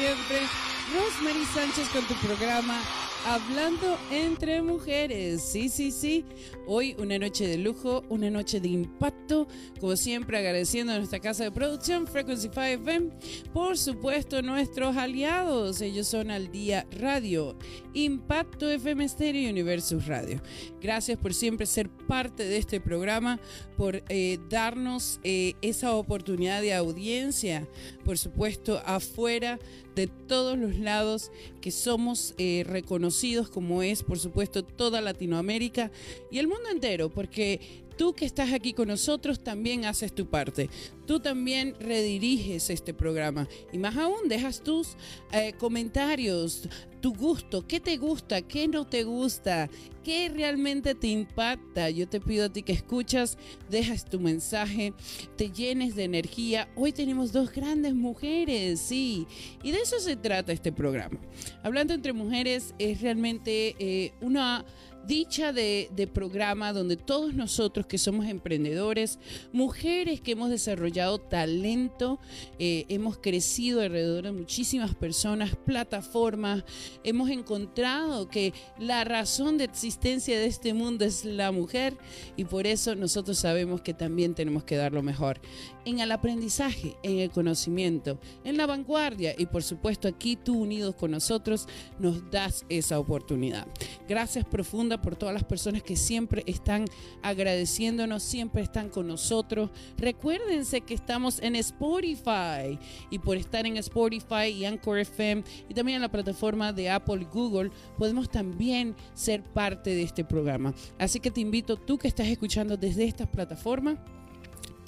Siempre, Rosemary Sánchez con tu programa Hablando entre mujeres. Sí, sí, sí. Hoy una noche de lujo, una noche de impacto. Como siempre, agradeciendo a nuestra casa de producción, Frequency 5 FM. Por supuesto, nuestros aliados. Ellos son Al Día Radio, Impacto FM Stereo y Universus Radio. Gracias por siempre ser parte de este programa, por eh, darnos eh, esa oportunidad de audiencia, por supuesto, afuera de todos los lados que somos eh, reconocidos como es, por supuesto, toda Latinoamérica y el mundo entero, porque tú que estás aquí con nosotros también haces tu parte. Tú también rediriges este programa. Y más aún, dejas tus eh, comentarios, tu gusto, qué te gusta, qué no te gusta, qué realmente te impacta. Yo te pido a ti que escuchas, dejas tu mensaje, te llenes de energía. Hoy tenemos dos grandes mujeres, sí. Y de eso se trata este programa. Hablando entre mujeres es realmente eh, una dicha de, programa donde todos nosotros que somos emprendedores, mujeres que hemos desarrollado talento, eh, hemos crecido alrededor de muchísimas personas, plataformas, hemos encontrado que la razón de existencia de este mundo es la mujer y por eso nosotros sabemos que también tenemos que dar lo mejor en el aprendizaje, en el conocimiento, en la vanguardia y por supuesto aquí tú unidos con nosotros nos das esa oportunidad. Gracias profunda por todas las personas que siempre están agradeciéndonos, siempre están con nosotros. Recuérdense que estamos en Spotify y por estar en Spotify y Anchor FM y también en la plataforma de Apple y Google podemos también ser parte de este programa. Así que te invito tú que estás escuchando desde estas plataformas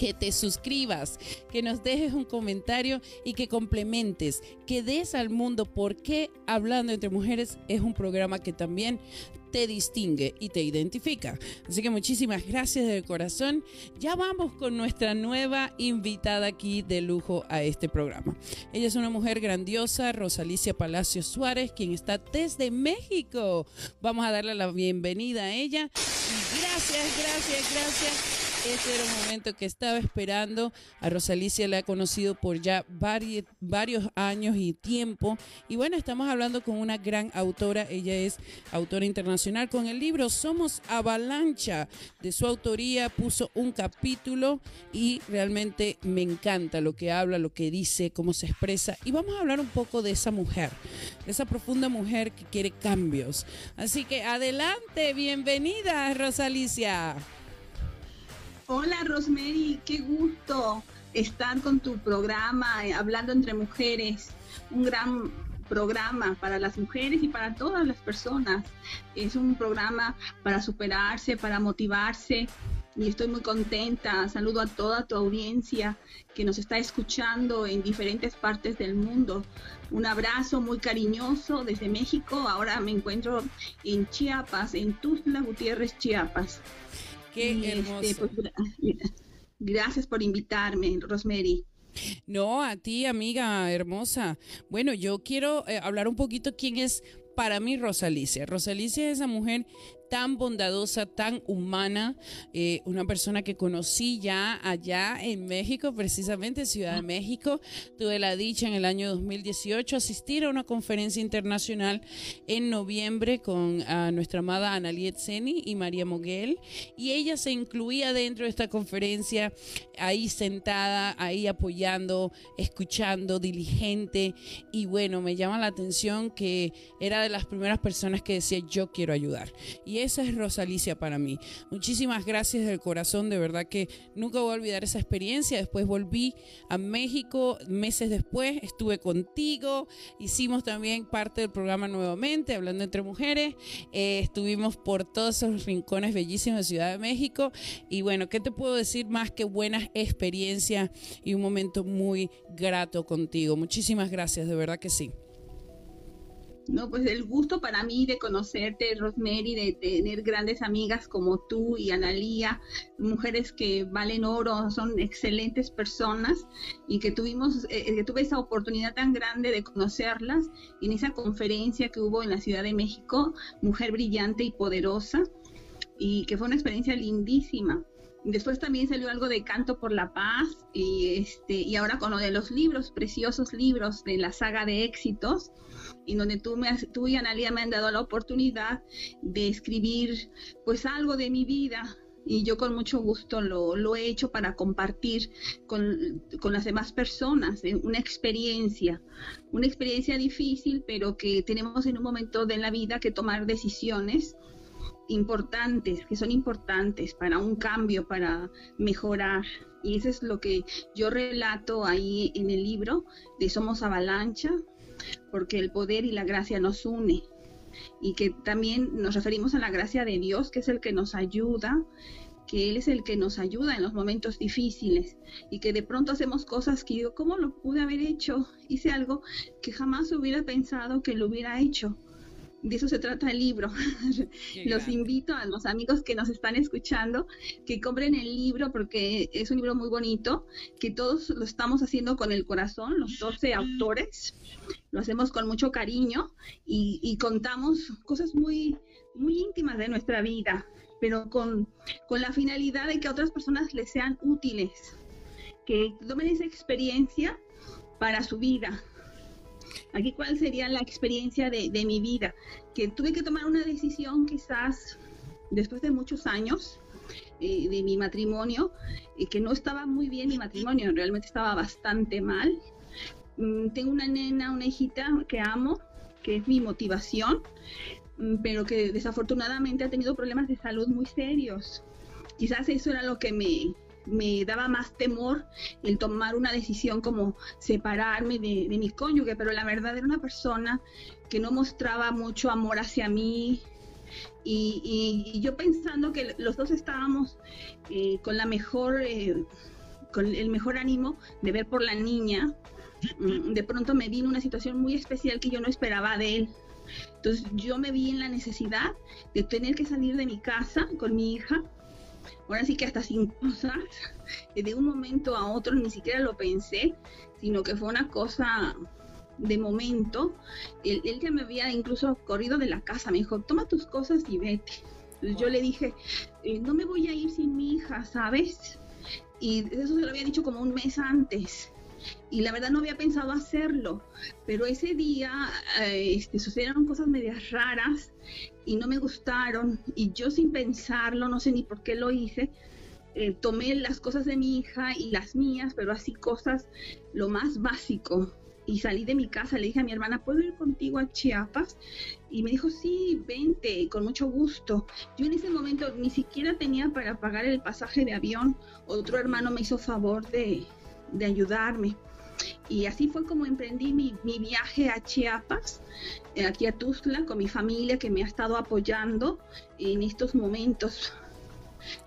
que te suscribas, que nos dejes un comentario y que complementes, que des al mundo por qué Hablando entre Mujeres es un programa que también te distingue y te identifica. Así que muchísimas gracias de corazón. Ya vamos con nuestra nueva invitada aquí de lujo a este programa. Ella es una mujer grandiosa, Rosalicia Palacio Suárez, quien está desde México. Vamos a darle la bienvenida a ella. gracias, gracias, gracias este era un momento que estaba esperando. A Rosalicia la he conocido por ya varios años y tiempo. Y bueno, estamos hablando con una gran autora. Ella es autora internacional con el libro Somos Avalancha. De su autoría puso un capítulo y realmente me encanta lo que habla, lo que dice, cómo se expresa. Y vamos a hablar un poco de esa mujer, de esa profunda mujer que quiere cambios. Así que adelante, bienvenida Rosalicia. Hola Rosemary, qué gusto estar con tu programa, eh, hablando entre mujeres, un gran programa para las mujeres y para todas las personas. Es un programa para superarse, para motivarse y estoy muy contenta. Saludo a toda tu audiencia que nos está escuchando en diferentes partes del mundo. Un abrazo muy cariñoso desde México. Ahora me encuentro en Chiapas, en Tuzla Gutiérrez, Chiapas. Qué hermoso. Pues, gracias por invitarme, Rosemary. No, a ti, amiga hermosa. Bueno, yo quiero eh, hablar un poquito quién es para mí Rosalicia. Rosalicia es esa mujer tan bondadosa, tan humana, eh, una persona que conocí ya allá en México, precisamente Ciudad de México. Tuve la dicha en el año 2018 asistir a una conferencia internacional en noviembre con nuestra amada Analiet Seni y María Moguel, y ella se incluía dentro de esta conferencia, ahí sentada, ahí apoyando, escuchando, diligente, y bueno, me llama la atención que era de las primeras personas que decía yo quiero ayudar. Y esa es Rosalicia para mí. Muchísimas gracias del corazón, de verdad que nunca voy a olvidar esa experiencia. Después volví a México meses después, estuve contigo, hicimos también parte del programa nuevamente, hablando entre mujeres, eh, estuvimos por todos esos rincones bellísimos de Ciudad de México y bueno, ¿qué te puedo decir más que buenas experiencias y un momento muy grato contigo? Muchísimas gracias, de verdad que sí. No, pues el gusto para mí de conocerte, Rosemary, de tener grandes amigas como tú y Analía, mujeres que valen oro, son excelentes personas y que tuvimos, eh, eh, que tuve esa oportunidad tan grande de conocerlas en esa conferencia que hubo en la Ciudad de México, Mujer Brillante y Poderosa, y que fue una experiencia lindísima. Después también salió algo de Canto por la Paz y este y ahora con lo de los libros, preciosos libros de la saga de éxitos, en donde tú, me, tú y Analia me han dado la oportunidad de escribir pues algo de mi vida y yo con mucho gusto lo, he hecho para compartir con, con, las demás personas una experiencia, una experiencia difícil, pero que tenemos en un momento de la vida que tomar decisiones importantes, que son importantes para un cambio, para mejorar. Y eso es lo que yo relato ahí en el libro de Somos Avalancha, porque el poder y la gracia nos une. Y que también nos referimos a la gracia de Dios, que es el que nos ayuda, que Él es el que nos ayuda en los momentos difíciles. Y que de pronto hacemos cosas que digo, ¿cómo lo pude haber hecho? Hice algo que jamás hubiera pensado que lo hubiera hecho de eso se trata el libro. los invito a los amigos que nos están escuchando que compren el libro porque es un libro muy bonito, que todos lo estamos haciendo con el corazón, los 12 autores, lo hacemos con mucho cariño y, contamos cosas muy muy íntimas de nuestra vida, pero con, con la finalidad de que a otras personas les sean útiles, que tomen esa experiencia para su vida. Aquí cuál sería la experiencia de, mi vida, que tuve que tomar una decisión quizás después de muchos años, eh, de mi matrimonio, y que no estaba muy bien mi matrimonio, realmente estaba bastante mal. Mm, tengo una nena, una hijita que amo, que es mi motivación, mm, pero que desafortunadamente ha tenido problemas de salud muy serios. Quizás eso era lo que me, me daba más temor el tomar una decisión como separarme de, mi cónyuge, pero la verdad era una persona que no mostraba mucho amor hacia mí. Y, yo pensando que los dos estábamos eh, con la mejor, eh, con el mejor ánimo de ver por la niña, mm, de pronto me vino una situación muy especial que yo no esperaba de él. Entonces yo me vi en la necesidad de tener que salir de mi casa con mi hija ahora sí que hasta sin cosas, de un momento a otro ni siquiera lo pensé, sino que fue una cosa de momento. Él, ya me había incluso corrido de la casa, me dijo, toma tus cosas y vete. Entonces yo le dije, eh, no me voy a ir sin mi hija, ¿sabes? Y eso se lo había dicho como un mes antes. Y la verdad no había pensado hacerlo, pero ese día eh, este, sucedieron cosas medias raras y no me gustaron y yo sin pensarlo, no sé ni por qué lo hice, eh, tomé las cosas de mi hija y las mías, pero así cosas lo más básico. Y salí de mi casa, le dije a mi hermana, ¿puedo ir contigo a Chiapas? Y me dijo, sí, vente, con mucho gusto. Yo en ese momento ni siquiera tenía para pagar el pasaje de avión. Otro hermano me hizo favor de, de ayudarme. Y así fue como emprendí mi, viaje a Chiapas, eh, aquí a Tuzla, con mi familia que me ha estado apoyando en estos momentos.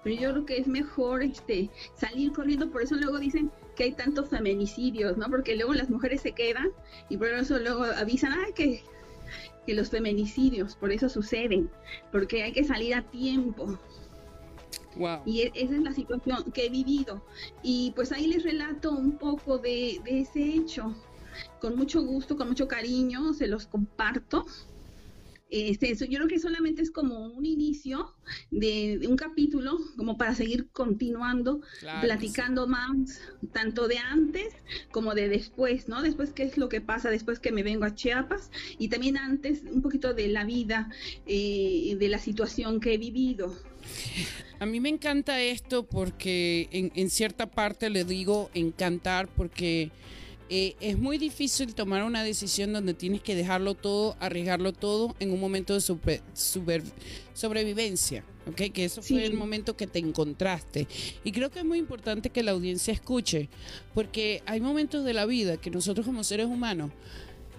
Pero yo creo que es mejor este, salir corriendo, por eso luego dicen que hay tantos feminicidios, ¿no? Porque luego las mujeres se quedan y por eso luego avisan, que, que los feminicidios, por eso suceden, porque hay que salir a tiempo. Y e, esa es la situación que he vivido. Y pues ahí les relato un poco de, ese hecho. Con mucho gusto, con mucho cariño, se los comparto. Este, eso, yo creo que solamente es como un inicio de, un capítulo, como para seguir continuando, platicando más, tanto de antes como de después, ¿no? Después qué es lo que pasa después que me vengo a Chiapas y también antes un poquito de la vida, eh, de la situación que he vivido. A mí me encanta esto porque en, cierta parte le digo encantar porque eh, es muy difícil tomar una decisión donde tienes que dejarlo todo, arriesgarlo todo en un momento de sobrevivencia. ¿ok? Que eso fue el momento que te encontraste. Y creo que es muy importante que la audiencia escuche, porque hay momentos de la vida que nosotros como seres humanos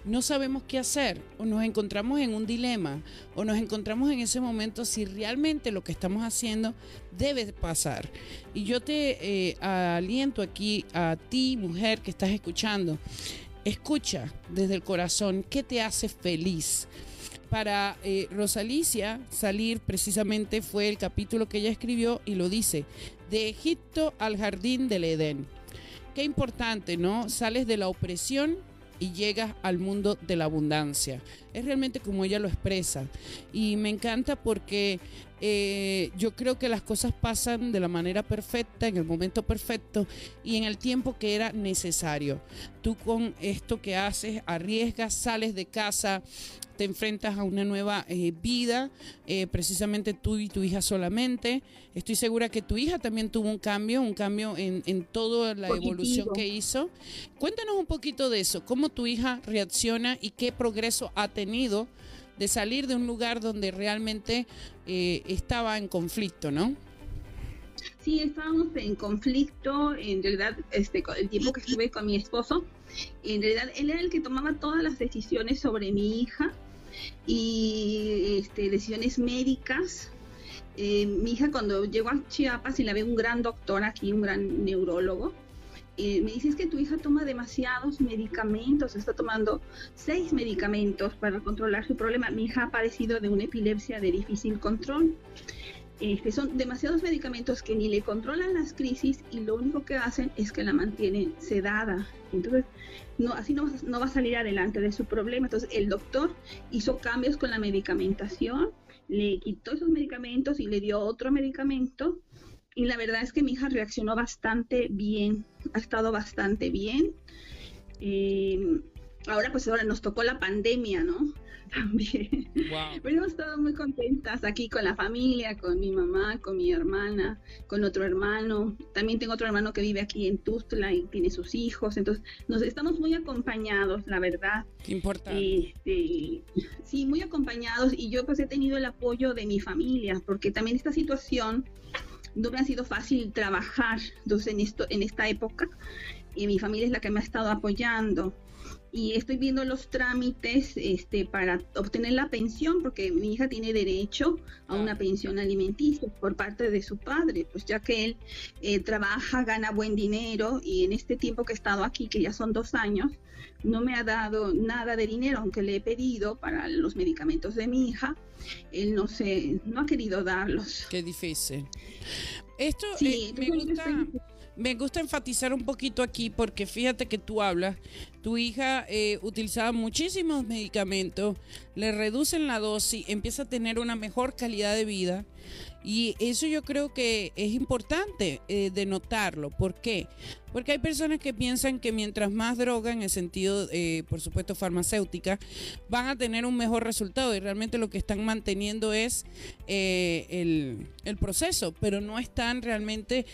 no sabemos qué hacer o nos encontramos en un dilema o nos encontramos en ese momento si realmente lo que estamos haciendo debe pasar. Y yo te eh, aliento aquí a ti, mujer que estás escuchando, escucha desde el corazón qué te hace feliz. Para eh, Rosalicia salir precisamente fue el capítulo que ella escribió y lo dice, de Egipto al jardín del Edén. Qué importante, ¿no? Sales de la opresión y llegas al mundo de la abundancia. Es realmente como ella lo expresa. Y me encanta porque eh, yo creo que las cosas pasan de la manera perfecta, en el momento perfecto y en el tiempo que era necesario. Tú con esto que haces, arriesgas, sales de casa, te enfrentas a una nueva eh, vida, eh, precisamente tú y tu hija solamente. Estoy segura que tu hija también tuvo un cambio, un cambio en, en toda la evolución que hizo. Cuéntanos un poquito de eso, cómo tu hija reacciona y qué progreso ha tenido de salir de un lugar donde realmente eh, estaba en conflicto, ¿no? Sí, estábamos en conflicto, en realidad, este, el tiempo que estuve con mi esposo, en realidad él era el que tomaba todas las decisiones sobre mi hija, y este, decisiones médicas. Eh, mi hija cuando llegó a Chiapas y la ve un gran doctor aquí, un gran neurólogo, eh, me dice es que tu hija toma demasiados medicamentos, está tomando seis medicamentos para controlar su problema. Mi hija ha padecido de una epilepsia de difícil control. Este, son demasiados medicamentos que ni le controlan las crisis y lo único que hacen es que la mantienen sedada. Entonces, no, así no, no va a salir adelante de su problema. Entonces, el doctor hizo cambios con la medicamentación le quitó esos medicamentos y le dio otro medicamento. Y la verdad es que mi hija reaccionó bastante bien, ha estado bastante bien. Eh, ahora pues ahora nos tocó la pandemia, ¿no? también. Pero hemos estado muy contentas aquí con la familia, con mi mamá, con mi hermana, con otro hermano. También tengo otro hermano que vive aquí en Tustla y tiene sus hijos. Entonces, nos estamos muy acompañados, la verdad. Qué importante. Este, sí, muy acompañados. Y yo pues he tenido el apoyo de mi familia, porque también esta situación no me ha sido fácil trabajar. Entonces, en, esto, en esta época, y mi familia es la que me ha estado apoyando y estoy viendo los trámites este, para obtener la pensión, porque mi hija tiene derecho a una pensión alimenticia por parte de su padre, pues ya que él eh, trabaja, gana buen dinero y en este tiempo que he estado aquí, que ya son dos años, no me ha dado nada de dinero, aunque le he pedido para los medicamentos de mi hija, él no se, no ha querido darlos. Qué difícil. Esto sí, eh, me gusta me gusta enfatizar un poquito aquí porque fíjate que tú hablas, tu hija eh, utilizaba muchísimos medicamentos, le reducen la dosis, empieza a tener una mejor calidad de vida y eso yo creo que es importante eh, de notarlo. ¿Por qué? Porque hay personas que piensan que mientras más droga, en el sentido, eh, por supuesto, farmacéutica, van a tener un mejor resultado y realmente lo que están manteniendo es eh, el, el, proceso, pero no están realmente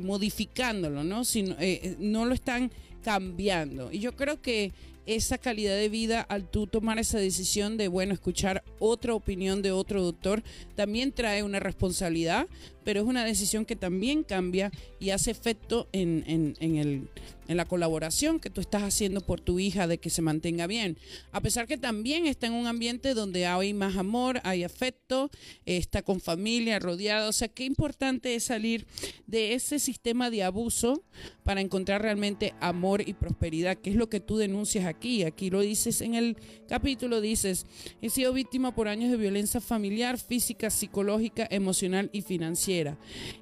modificándolo, ¿no? Sino, no lo están cambiando. Y yo creo que esa calidad de vida al tú tomar esa decisión de, bueno, escuchar otra opinión de otro doctor, también trae una responsabilidad, pero es una decisión que también cambia y hace efecto en, en, en el en la colaboración que tú estás haciendo por tu hija de que se mantenga bien. A pesar que también está en un ambiente donde hay más amor, hay afecto, está con familia, rodeado. O sea, qué importante es salir de ese sistema de abuso para encontrar realmente amor y prosperidad, que es lo que tú denuncias aquí. Aquí lo dices en el capítulo, dices, he sido víctima por años de violencia familiar, física, psicológica, emocional y financiera.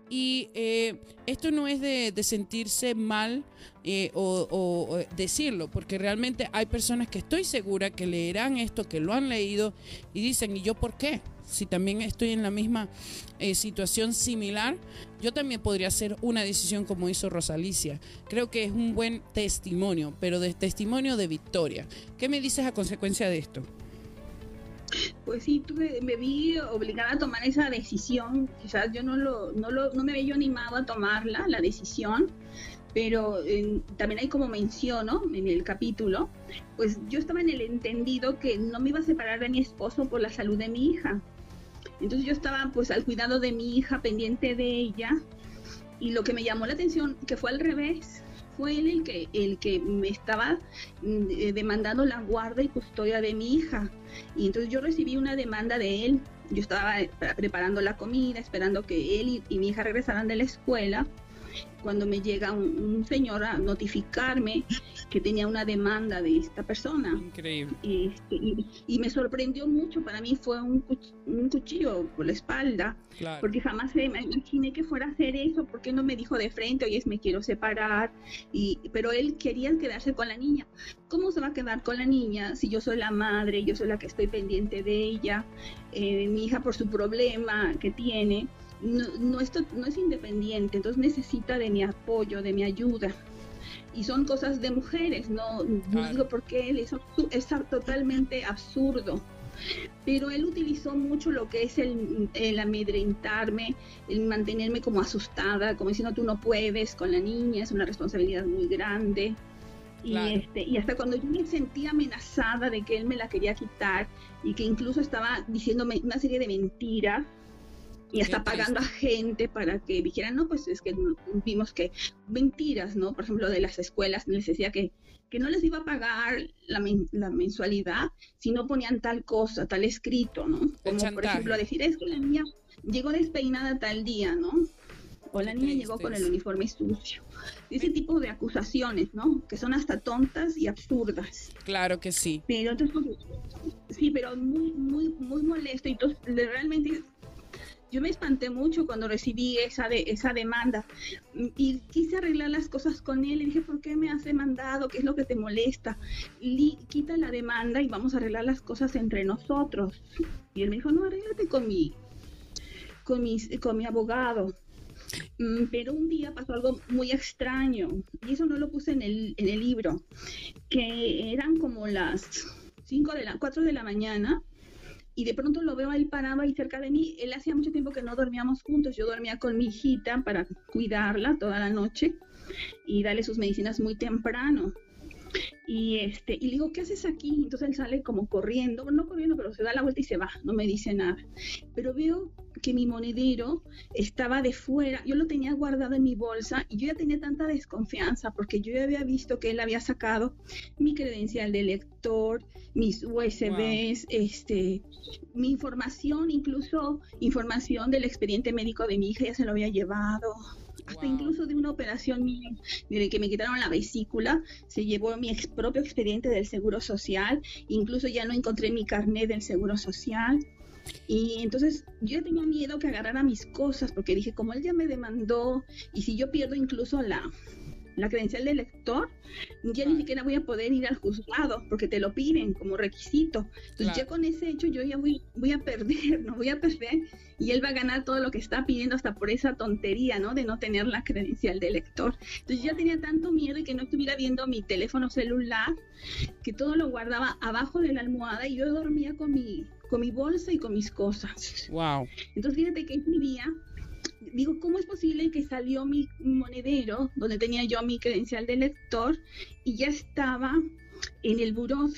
Y eh, esto no es de, sentirse mal eh, o, decirlo, porque realmente hay personas que estoy segura que leerán esto, que lo han leído y dicen, ¿y yo por qué? Si también estoy en la misma eh, situación similar, yo también podría hacer una decisión como hizo Rosalicia. Creo que es un buen testimonio, pero de testimonio de victoria. ¿Qué me dices a consecuencia de esto? Pues sí, tuve, me vi obligada a tomar esa decisión. Quizás yo no, lo, no, lo, no me había yo animado a tomarla, la decisión, pero también hay como menciono en el capítulo, pues yo estaba en el entendido que no me iba a separar de mi esposo por la salud de mi hija. Entonces yo estaba pues al cuidado de mi hija, pendiente de ella, y lo que me llamó la atención, que fue al revés, fue él el que, el que me estaba mm, eh, demandando la guarda y custodia de mi hija. Y entonces yo recibí una demanda de él. Yo estaba eh, preparando la comida, esperando que él y mi hija regresaran de la escuela cuando me llega un, señor a notificarme que tenía una demanda de esta persona. Increíble. Este, y, me sorprendió mucho, para mí fue un, cuchillo por la espalda, porque jamás me imaginé que fuera a hacer eso, porque no me dijo de frente, oye, me quiero separar, y, pero él quería quedarse con la niña. ¿Cómo se va a quedar con la niña si yo soy la madre, yo soy la que estoy pendiente de ella, eh, mi hija por su problema que tiene? No, esto, no es independiente, entonces necesita de mi apoyo, de mi ayuda. Y son cosas de mujeres, no, no digo porque él es, es totalmente absurdo pero él utilizó mucho lo que es el, el, amedrentarme, el mantenerme como asustada, como diciendo tú no puedes con la niña, es una responsabilidad muy grande. Y, este, y hasta cuando yo me sentía amenazada de que él me la quería quitar y que incluso estaba diciéndome una serie de mentiras, y hasta pagando a gente para que dijeran, no, pues es que vimos que mentiras, ¿no? Por ejemplo, de las escuelas les decía que, que no les iba a pagar la, la mensualidad si no ponían tal cosa, tal escrito, ¿no? Como por ejemplo decir, es que la niña llegó despeinada tal día, ¿no? O la niña llegó con el uniforme sucio. Ese tipo de acusaciones, ¿no? Que son hasta tontas y absurdas. Claro que sí. Pero entonces, sí, pero muy, muy, muy molesto. Y entonces, realmente yo me espanté mucho cuando recibí esa, de, esa demanda y quise arreglar las cosas con él. Le dije, ¿por qué me has demandado? ¿Qué es lo que te molesta? quita la demanda y vamos a arreglar las cosas entre nosotros. Y él me dijo, no, arréglate con mi, con mi, con mi abogado. Mm, pero un día pasó algo muy extraño y eso no lo puse en el, en el libro, que eran como las 5 de la 4 de la mañana y de pronto lo veo ahí parado ahí cerca de mí. Él hacía mucho tiempo que no dormíamos juntos. Yo dormía con mi hijita para cuidarla toda la noche y darle sus medicinas muy temprano. Y este, y le digo, ¿qué haces aquí? Entonces él sale como corriendo, no corriendo, pero se da la vuelta y se va, no me dice nada. Pero veo que mi monedero estaba de fuera, yo lo tenía guardado en mi bolsa y yo ya tenía tanta desconfianza porque yo ya había visto que él había sacado mi credencial de lector, mis USBs, este, mi información, incluso información del expediente médico de mi hija ya se lo había llevado hasta incluso de una operación mía, de que me quitaron la vesícula, se llevó mi propio expediente del Seguro Social, incluso ya no encontré mi carnet del Seguro Social. Y entonces yo tenía miedo que agarrara mis cosas, porque dije, como él ya me demandó, y si yo pierdo incluso la, la credencial de lector, ya ni siquiera voy a poder ir al juzgado porque te lo piden como requisito. Entonces ya con ese hecho yo ya voy, voy a perder, no voy a perder y él va a ganar todo lo que está pidiendo hasta por esa tontería, ¿no? De no tener la credencial de lector. Entonces ya tenía tanto miedo de que no estuviera viendo mi teléfono celular, que todo lo guardaba abajo de la almohada y yo dormía con mi, con mi bolsa y con mis cosas. Wow. Entonces fíjate que ese día digo, ¿cómo es posible que salió mi monedero, donde tenía yo mi credencial de lector, y ya estaba en el buró?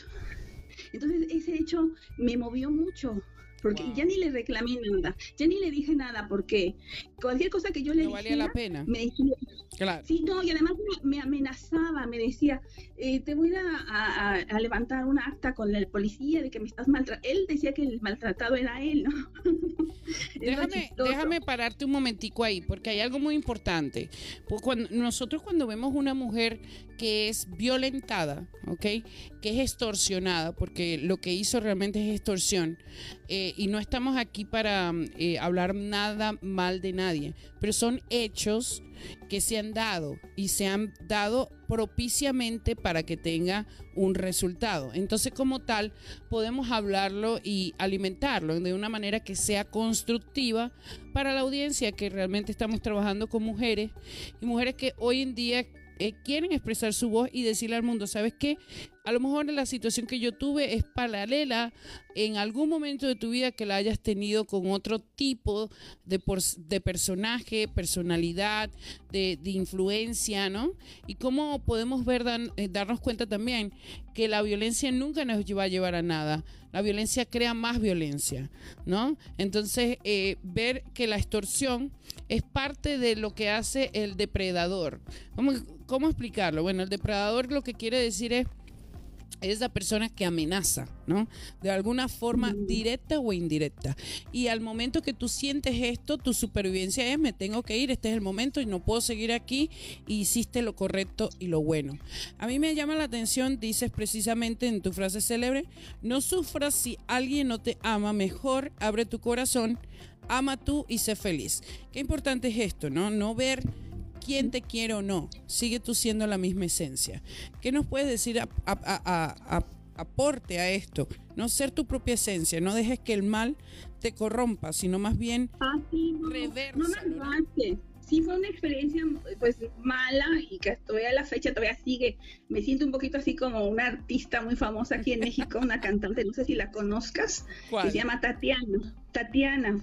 Entonces ese hecho me movió mucho, porque ya ni le reclamé nada, ya ni le dije nada, porque cualquier cosa que yo le no valía la pena. me claro. sí, no, y además me, amenazaba, me decía, eh, te voy a, a, levantar un acta con el policía de que me estás maltratando. Él decía que el maltratado era él, ¿no? déjame, déjame pararte un momentico ahí, porque hay algo muy importante. Pues cuando, nosotros cuando vemos una mujer que es violentada, ¿ok? Que es extorsionada, porque lo que hizo realmente es extorsión, eh, y no estamos aquí para eh, hablar nada mal de nadie, pero son hechos que se han dado y se han dado propiciamente para que tenga un resultado. Entonces, como tal, podemos hablarlo y alimentarlo de una manera que sea constructiva para la audiencia que realmente estamos trabajando con mujeres y mujeres que hoy en día eh, quieren expresar su voz y decirle al mundo, ¿sabes qué? A lo mejor la situación que yo tuve es paralela en algún momento de tu vida que la hayas tenido con otro tipo de, de personaje, personalidad, de, influencia, ¿no? Y cómo podemos ver, eh, darnos cuenta también que la violencia nunca nos va a llevar a nada. La violencia crea más violencia, ¿no? Entonces, eh, ver que la extorsión es parte de lo que hace el depredador. ¿Cómo, ¿Cómo explicarlo? Bueno, el depredador lo que quiere decir es es la persona que amenaza, ¿no? De alguna forma directa o indirecta. Y al momento que tú sientes esto, tu supervivencia es, me tengo que ir, este es el momento y no puedo seguir aquí y hiciste lo correcto y lo bueno. A mí me llama la atención, dices precisamente en tu frase célebre, no sufras si alguien no te ama, mejor abre tu corazón, ama tú y sé feliz. Qué importante es esto, ¿no? No ver quién te quiere o no, sigue tú siendo la misma esencia. ¿Qué nos puedes decir a, aporte a esto? No ser tu propia esencia, no dejes que el mal te corrompa, sino más bien ah, sí, no, sí fue una experiencia pues mala y que todavía a la fecha todavía sigue. Me siento un poquito así como una artista muy famosa aquí en México, una cantante, no sé si la conozcas, que se llama Tatiana. Tatiana.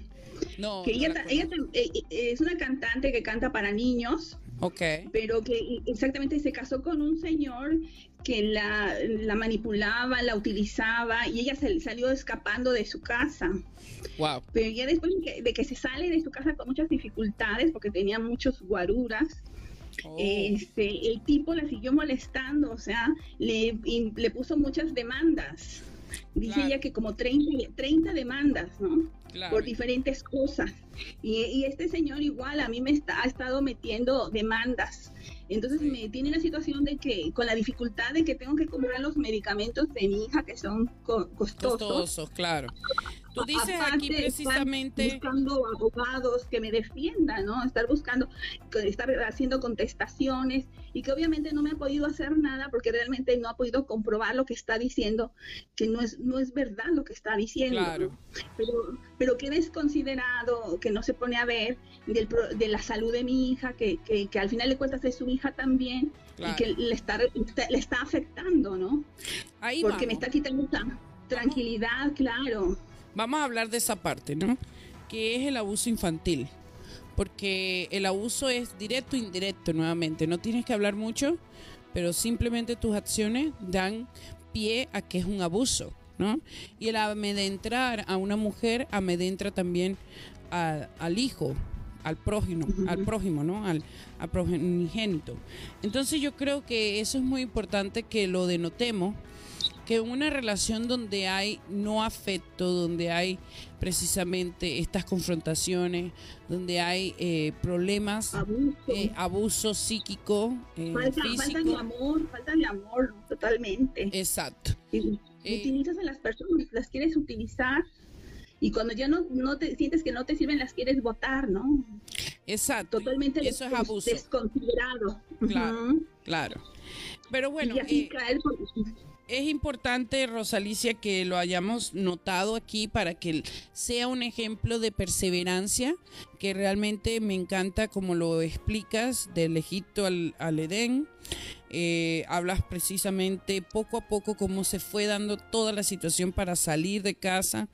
No, que ella, ella, eh, eh, es una cantante que canta para niños. Ok. Pero que exactamente se casó con un señor que la, la manipulaba, la utilizaba y ella se salió escapando de su casa. Wow. Pero ya después de que, se sale de su casa con muchas dificultades, porque tenía muchos guaruras, oh. este, el tipo la siguió molestando, o sea, le, le puso muchas demandas. Dice ella que como 30, 30 demandas, ¿no? Por diferentes cosas. Y, este señor igual a mí me está, ha estado metiendo demandas. Entonces me tiene la situación de que con la dificultad de que tengo que comprar los medicamentos de mi hija que son costosos. Costosos, claro. Tú dices aquí precisamente... buscando abogados que me defiendan, ¿no? Estar buscando, estar haciendo contestaciones y que obviamente no me ha podido hacer nada porque realmente no ha podido comprobar lo que está diciendo, que no es, no es verdad lo que está diciendo. Claro. Pero, pero que es considerado, que no se pone a ver del, de la salud de mi hija, que, que, que al final de cuentas es su hija también y que le está, le está afectando, ¿no? Ahí Porque me está quitando tranquilidad, claro. Vamos a hablar de esa parte, ¿no? Que es el abuso infantil. Porque el abuso es directo e indirecto nuevamente. No tienes que hablar mucho, pero simplemente tus acciones dan pie a que es un abuso, ¿no? Y el amedrentar a una mujer amedrentra también al hijo, al prójimo, al prójimo, ¿no? Al, al progenigénito. Entonces yo creo que eso es muy importante que lo denotemos, que una relación donde hay no afecto, donde hay precisamente estas confrontaciones, donde hay eh, problemas, abuso, eh, psíquico, eh, falta, Falta de amor, falta de amor, totalmente. Exacto. utilizas a las personas, las quieres utilizar y cuando ya no, no te sientes que no te sirven, las quieres votar, ¿no? Exacto. Totalmente Eso es abuso. desconsiderado. Claro, claro. Pero bueno, eh, es importante, Rosalicia, que lo hayamos notado aquí para que sea un ejemplo de perseverancia, que realmente me encanta como lo explicas, del Egipto al, al Edén. Eh, hablas precisamente poco a poco cómo se fue dando toda la situación para salir de casa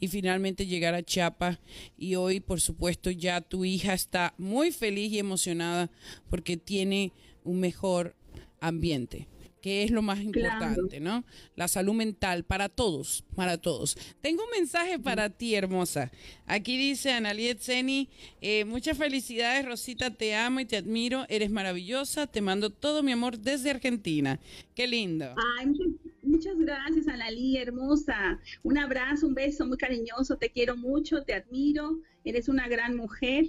y finalmente llegar a Chiapas. Y hoy, por supuesto, ya tu hija está muy feliz y emocionada porque tiene un mejor ambiente que es lo más importante, ¿no? La salud mental para todos, para todos. Tengo un mensaje para ti, hermosa. Aquí dice Analiet Zeni, eh, muchas felicidades, Rosita, te amo y te admiro, eres maravillosa, te mando todo mi amor desde Argentina. Qué lindo. Ay, muchas gracias, Analí, hermosa. Un abrazo, un beso muy cariñoso, te quiero mucho, te admiro, eres una gran mujer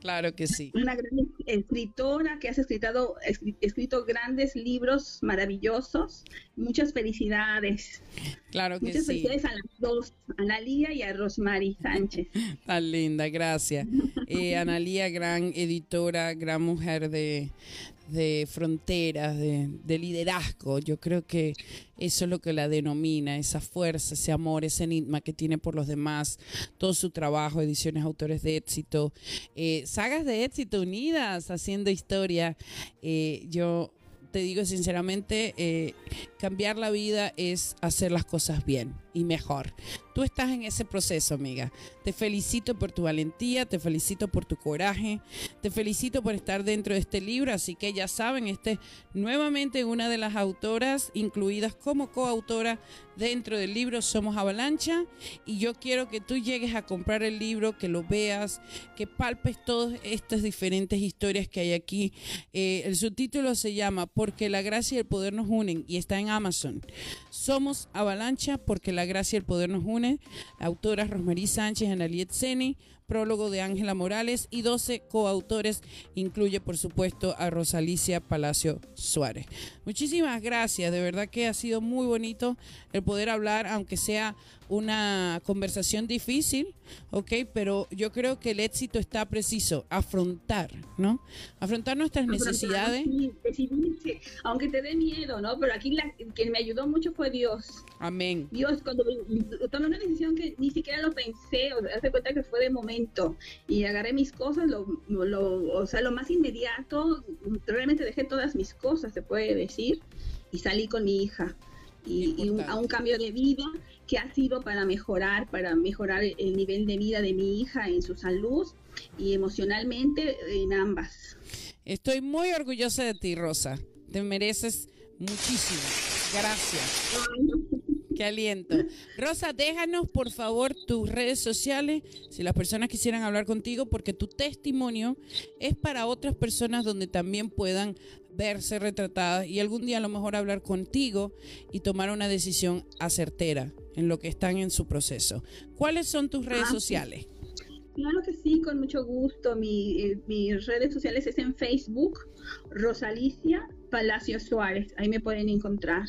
Claro que sí. Una gran escritora que has escrito, escrito grandes libros maravillosos. Muchas felicidades. Claro que Muchas felicidades a las dos, a Analía y a Rosmary Sánchez. Tan linda, gracias. Eh, Analía, gran editora, gran mujer de, de fronteras, de, liderazgo. Yo creo que eso es lo que la denomina, esa fuerza, ese amor, ese enigma que tiene por los demás, todo su trabajo, ediciones autores de éxito, eh, sagas de éxito unidas, haciendo historia. Eh, yo te digo sinceramente, eh, cambiar la vida es hacer las cosas bien y mejor. Tú estás en ese proceso, amiga. Te felicito por tu valentía, te felicito por tu coraje, te felicito por estar dentro de este libro. Así que ya saben, este nuevamente una de las autoras incluidas como coautora dentro del libro Somos Avalancha. Y yo quiero que tú llegues a comprar el libro, que lo veas, que palpes todas estas diferentes historias que hay aquí. Eh, el subtítulo se llama Porque la gracia y el poder nos unen y está en Amazon. Somos Avalancha porque la gracia y el poder nos unen. Autoras Rosmarie Sánchez, Analiet Zeni, prólogo de Ángela Morales y 12 coautores, incluye por supuesto a Rosalicia Palacio Suárez. Muchísimas gracias, de verdad que ha sido muy bonito el poder hablar, aunque sea una conversación difícil, ¿ok? Pero yo creo que el éxito está preciso, afrontar, ¿no? Afrontar nuestras necesidades. aunque te dé miedo, ¿no? Pero aquí la, quien me ayudó mucho fue Dios. Amén. Dios, cuando tomé una decisión que ni siquiera lo pensé, o hace cuenta que fue de momento y agarré mis cosas, lo, o sea, lo más inmediato, realmente dejé todas mis cosas, se puede decir, y salí con mi hija. Y, a un cambio de vida que ha sido para mejorar, para mejorar el nivel de vida de mi hija en su salud y emocionalmente en ambas. Estoy muy orgullosa de ti, Rosa. Te mereces muchísimo. Gracias. Qué aliento. Rosa, déjanos por favor tus redes sociales si las personas quisieran hablar contigo, porque tu testimonio es para otras personas donde también puedan verse retratadas y algún día a lo mejor hablar contigo y tomar una decisión acertera en lo que están en su proceso. ¿Cuáles son tus redes ah, sociales? Claro que sí, con mucho gusto. Mi, eh, mis redes sociales es en Facebook, Rosalicia Palacio Suárez. Ahí me pueden encontrar.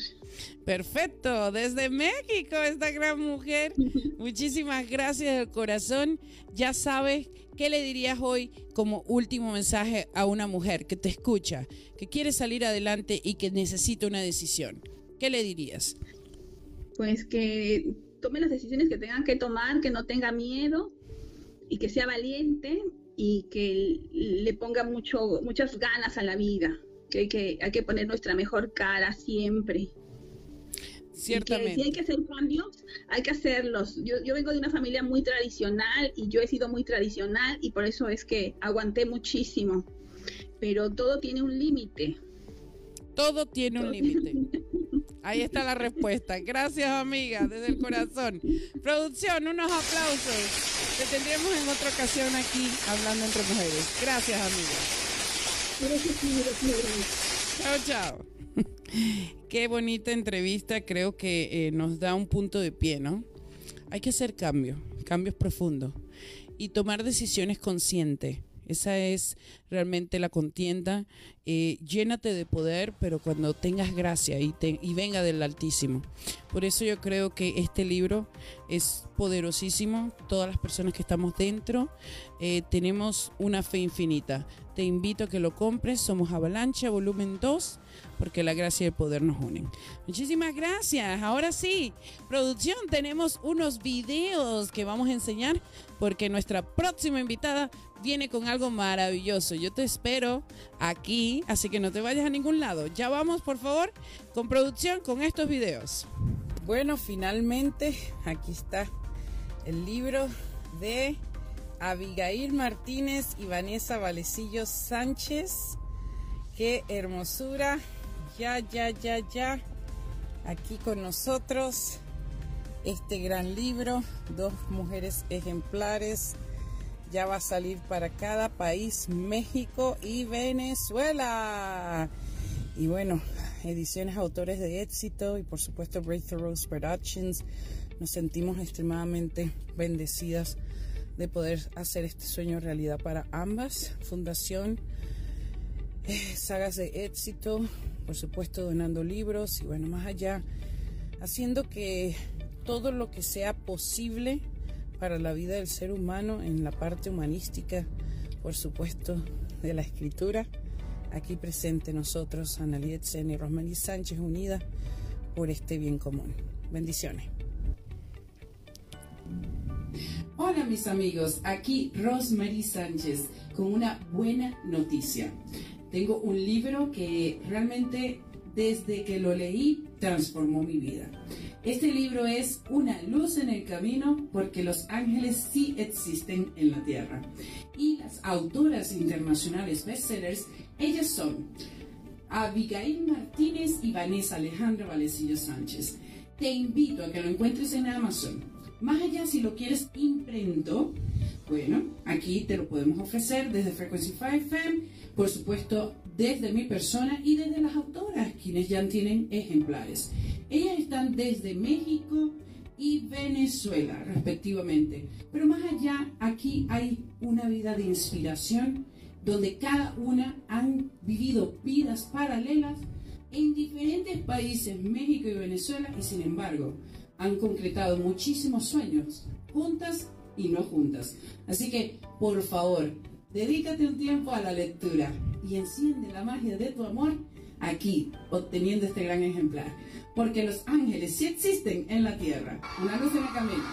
Perfecto, desde México, esta gran mujer. Muchísimas gracias del corazón. Ya sabes, ¿qué le dirías hoy como último mensaje a una mujer que te escucha, que quiere salir adelante y que necesita una decisión? ¿Qué le dirías? Pues que tome las decisiones que tengan que tomar, que no tenga miedo y que sea valiente y que le ponga mucho, muchas ganas a la vida que hay que, hay que poner nuestra mejor cara siempre. Ciertamente. si hay que hacer cambios, hay que hacerlos. Yo, yo vengo de una familia muy tradicional y yo he sido muy tradicional y por eso es que aguanté muchísimo. Pero todo tiene un límite. Todo tiene un límite. Ahí está la respuesta. Gracias, amiga, desde el corazón. Producción, unos aplausos. Te tendremos en otra ocasión aquí hablando entre mujeres. Gracias, amiga. Chao, chao. Qué bonita entrevista, creo que eh, nos da un punto de pie, ¿no? Hay que hacer cambios, cambios profundos y tomar decisiones conscientes. Esa es realmente la contienda. Eh, llénate de poder, pero cuando tengas gracia y, y venga del Altísimo. Por eso yo creo que este libro es poderosísimo. Todas las personas que estamos dentro eh, tenemos una fe infinita. Te invito a que lo compres. Somos Avalancha, volumen 2 porque la gracia y el poder nos unen. Muchísimas gracias. Ahora sí, producción, tenemos unos videos que vamos a enseñar porque nuestra próxima invitada viene con algo maravilloso. Yo te espero aquí, así que no te vayas a ningún lado. Ya vamos, por favor, con producción con estos videos. Bueno, finalmente aquí está el libro de Abigail Martínez y Vanessa Valecillo Sánchez. Qué hermosura. Ya, ya, ya, ya. Aquí con nosotros este gran libro, dos mujeres ejemplares. Ya va a salir para cada país, México y Venezuela. Y bueno, ediciones autores de éxito y por supuesto Breakthrough Productions. Nos sentimos extremadamente bendecidas de poder hacer este sueño realidad para ambas. Fundación, sagas de éxito, por supuesto donando libros y bueno, más allá, haciendo que todo lo que sea posible para la vida del ser humano en la parte humanística, por supuesto, de la escritura, aquí presente nosotros, Analiet y Rosmarie Sánchez, unidas por este bien común. Bendiciones. Hola mis amigos, aquí Rosemary Sánchez con una buena noticia. Tengo un libro que realmente desde que lo leí transformó mi vida. Este libro es Una luz en el camino porque los ángeles sí existen en la tierra. Y las autoras internacionales bestsellers, ellas son Abigail Martínez y Vanessa Alejandra Valecillo Sánchez. Te invito a que lo encuentres en Amazon más allá, si lo quieres imprento, bueno, aquí te lo podemos ofrecer desde Frequency 5 FM, por supuesto, desde mi persona y desde las autoras, quienes ya tienen ejemplares. Ellas están desde México y Venezuela, respectivamente. Pero más allá, aquí hay una vida de inspiración donde cada una han vivido vidas paralelas en diferentes países, México y Venezuela, y sin embargo, han concretado muchísimos sueños, juntas y no juntas. Así que, por favor, dedícate un tiempo a la lectura y enciende la magia de tu amor aquí, obteniendo este gran ejemplar. Porque los ángeles sí existen en la tierra. Una luz en el camino.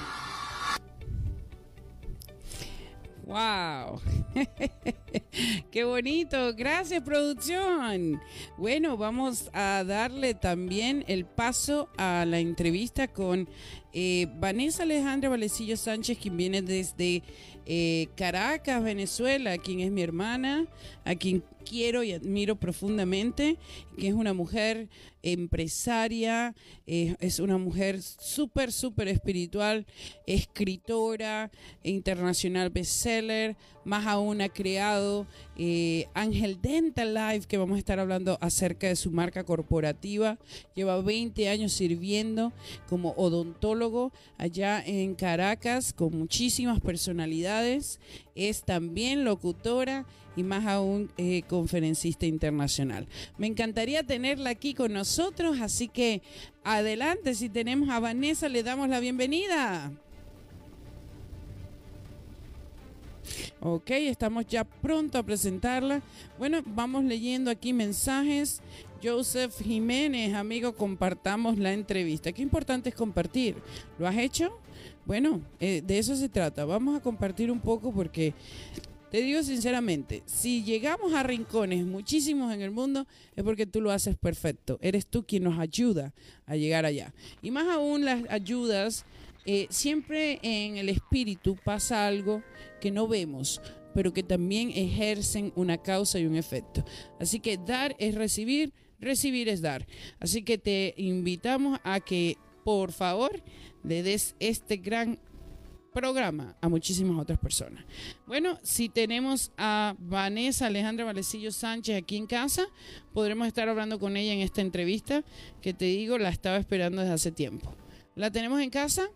¡Wow! ¡Qué bonito! Gracias, producción. Bueno, vamos a darle también el paso a la entrevista con eh, Vanessa Alejandra Valecillo Sánchez, quien viene desde eh, Caracas, Venezuela, quien es mi hermana, a quien quiero y admiro profundamente, que es una mujer empresaria, es una mujer súper, súper espiritual, escritora, internacional bestseller, más aún ha creado eh, Ángel Dental Life, que vamos a estar hablando acerca de su marca corporativa, lleva 20 años sirviendo como odontóloga allá en Caracas con muchísimas personalidades. Es también locutora y más aún eh, conferencista internacional. Me encantaría tenerla aquí con nosotros, así que adelante, si tenemos a Vanessa, le damos la bienvenida. Ok, estamos ya pronto a presentarla. Bueno, vamos leyendo aquí mensajes. Joseph Jiménez, amigo, compartamos la entrevista. Qué importante es compartir. ¿Lo has hecho? Bueno, eh, de eso se trata. Vamos a compartir un poco porque te digo sinceramente, si llegamos a rincones muchísimos en el mundo, es porque tú lo haces perfecto. Eres tú quien nos ayuda a llegar allá. Y más aún las ayudas, eh, siempre en el espíritu pasa algo que no vemos, pero que también ejercen una causa y un efecto. Así que dar es recibir, recibir es dar. Así que te invitamos a que por favor le des este gran programa a muchísimas otras personas. Bueno, si tenemos a Vanessa Alejandra Valecillo Sánchez aquí en casa, podremos estar hablando con ella en esta entrevista que te digo, la estaba esperando desde hace tiempo. ¿La tenemos en casa?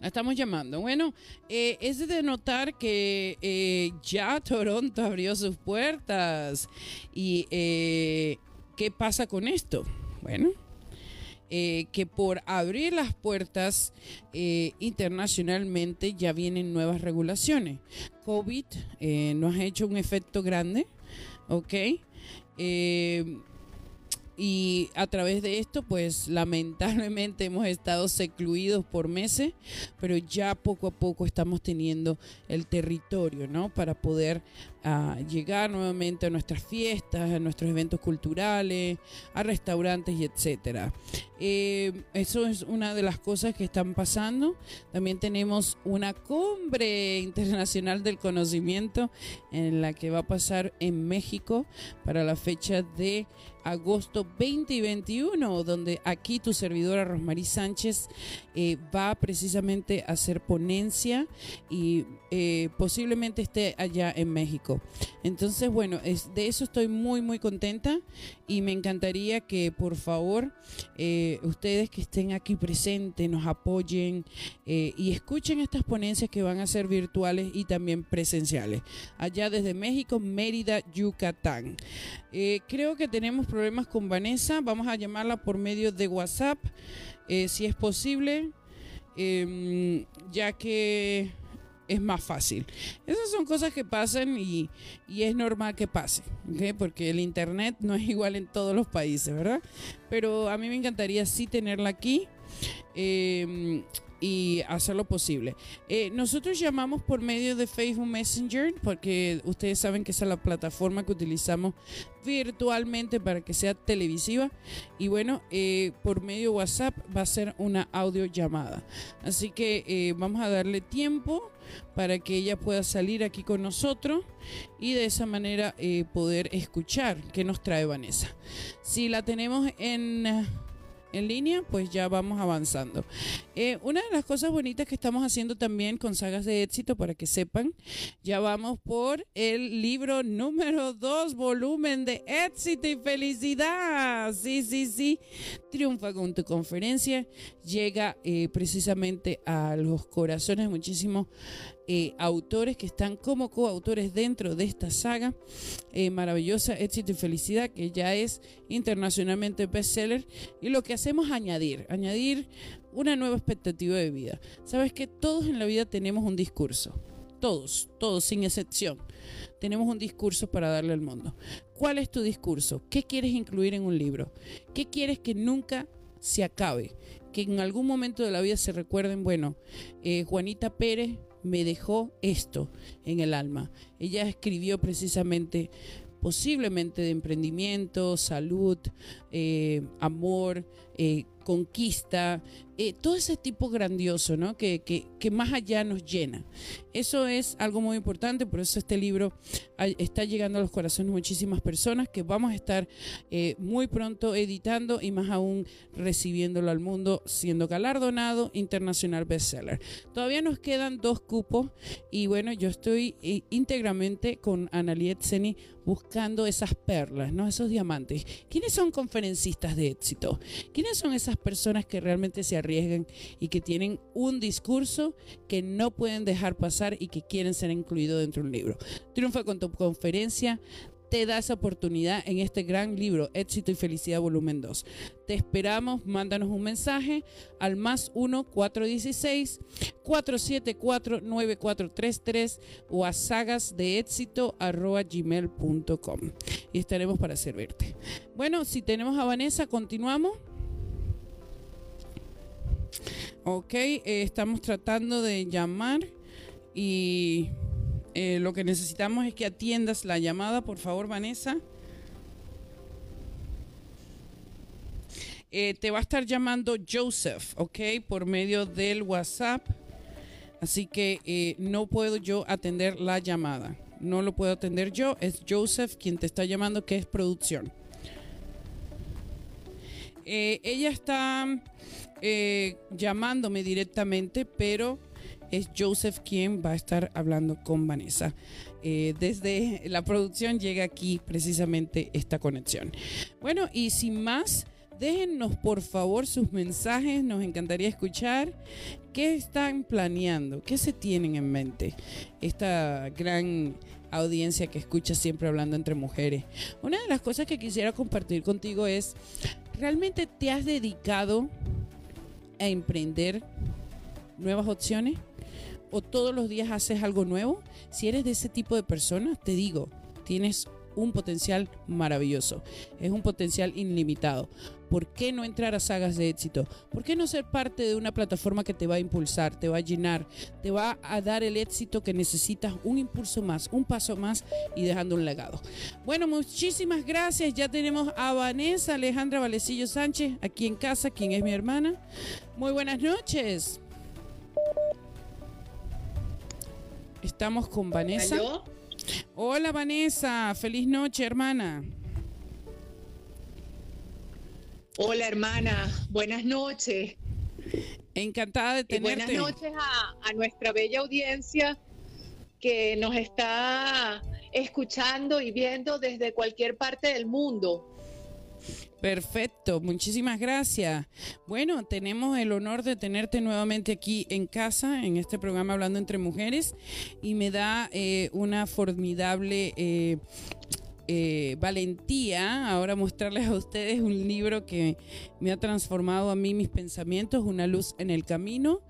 La estamos llamando. Bueno, eh, es de notar que eh, ya Toronto abrió sus puertas. ¿Y eh, qué pasa con esto? Bueno, que por abrir las puertas internacionalmente ya vienen nuevas regulaciones. COVID nos ha hecho un efecto grande, ¿ok? Y a través de esto, pues lamentablemente hemos estado secluidos por meses, pero ya poco a poco estamos teniendo el territorio, ¿no? Para poder a llegar nuevamente a nuestras fiestas, a nuestros eventos culturales, a restaurantes y etcétera. Eh, eso es una de las cosas que están pasando. También tenemos una cumbre internacional del conocimiento en la que va a pasar en México para la fecha de agosto 20 y 21, donde aquí tu servidora Rosmarie Sánchez eh, va precisamente a hacer ponencia y eh, posiblemente esté allá en México. Entonces, bueno, de eso estoy muy, muy contenta y me encantaría que por favor eh, ustedes que estén aquí presentes nos apoyen eh, y escuchen estas ponencias que van a ser virtuales y también presenciales. Allá desde México, Mérida, Yucatán. creo que tenemos problemas con Vanessa. Vamos a llamarla por medio de WhatsApp, si es posible, em, ya que es más fácil. Esas son cosas que pasan y, es normal que pase, porque el Internet no es igual en todos los países, ¿verdad? Pero a mí me encantaría sí tenerla aquí. Eh, y hacer lo posible. Eh, nosotros llamamos por medio de Facebook Messenger, porque ustedes saben que esa es la plataforma que utilizamos virtualmente para que sea televisiva. Y bueno, eh, por medio WhatsApp va a ser una audio llamada. Así que eh, vamos a darle tiempo para que ella pueda salir aquí con nosotros y de esa manera poder escuchar qué nos trae Vanessa. Si la tenemos en en línea, pues ya vamos avanzando. Eh, una de las cosas bonitas que estamos haciendo también con sagas de éxito, para que sepan, ya vamos por el libro número 2, volumen de éxito y felicidad. Sí, sí, sí. Triunfa con tu conferencia. Llega eh, precisamente a los corazones muchísimos eh, autores que están como coautores dentro de esta saga eh, maravillosa, Éxito y Felicidad, que ya es internacionalmente bestseller. Y lo que hacemos es añadir, añadir una nueva expectativa de vida. Sabes que todos en la vida tenemos un discurso, todos, todos, sin excepción. Tenemos un discurso para darle al mundo. ¿Cuál es tu discurso? ¿Qué quieres incluir en un libro? ¿Qué quieres que nunca se acabe? Que en algún momento de la vida se recuerden, bueno, eh, Juanita Pérez me dejó esto en el alma. Ella escribió precisamente posiblemente de emprendimiento, salud, eh, amor, eh, conquista, eh, todo ese tipo grandioso. Que, más allá nos llena. Eso es algo muy importante, por eso este libro está llegando a los corazones de muchísimas personas que vamos a estar eh, muy pronto editando y más aún recibiéndolo al mundo, siendo galardonado internacional bestseller. Todavía nos quedan dos cupos y bueno, yo estoy íntegramente con Analiet Seni buscando esas perlas, ¿no? Esos diamantes. ¿Quiénes son conferencistas de éxito? ¿Quiénes son esas personas que realmente se arriesgan y que tienen un discurso que no pueden dejar pasar y que quieren ser incluidos dentro de un libro. Triunfa con tu conferencia te da esa oportunidad en este gran libro, Éxito y Felicidad Volumen 2. Te esperamos, mándanos un mensaje al más 1-416-474-9433 o a sagas de éxito gmail.com y estaremos para servirte. Bueno, si tenemos a Vanessa, continuamos. Ok, eh, estamos tratando de llamar y eh, lo que necesitamos es que atiendas la llamada, por favor, Vanessa. Eh, te va a estar llamando Joseph, ¿ok? Por medio del WhatsApp. Así que eh, no puedo yo atender la llamada. No lo puedo atender yo. Es Joseph quien te está llamando, que es producción. ella está llamándome directamente, pero es Joseph quien va a estar hablando con Vanessa. Eh, desde la producción llega aquí precisamente esta conexión. Bueno, y sin más, déjennos por favor sus mensajes, nos encantaría escuchar qué están planeando, qué se tienen en mente. Esta gran audiencia que escucha siempre hablando entre mujeres. Una de las cosas que quisiera compartir contigo es, ¿realmente te has dedicado a emprender nuevas opciones? o todos los días haces algo nuevo, si eres de ese tipo de personas, te digo, tienes un potencial maravilloso, es un potencial ilimitado. ¿Por qué no entrar a sagas de éxito? ¿Por qué no ser parte de una plataforma que te va a impulsar, te va a llenar, te va a dar el éxito que necesitas, un impulso más, un paso más y dejando un legado? Bueno, muchísimas gracias. Ya tenemos a Vanessa Alejandra Valecillo Sánchez aquí en casa, quien es mi hermana. Muy buenas noches. Estamos con Vanessa. Hola Vanessa, feliz noche hermana. Hola hermana, buenas noches. Encantada de tenerte. buenas noches a, a nuestra bella audiencia que nos está escuchando y viendo desde cualquier parte del mundo. Perfecto, muchísimas gracias. Bueno, tenemos el honor de tenerte nuevamente aquí en casa, en este programa Hablando entre Mujeres, y me da eh, una formidable eh, eh, valentía ahora mostrarles a ustedes un libro que me ha transformado a mí mis pensamientos, Una luz en el camino,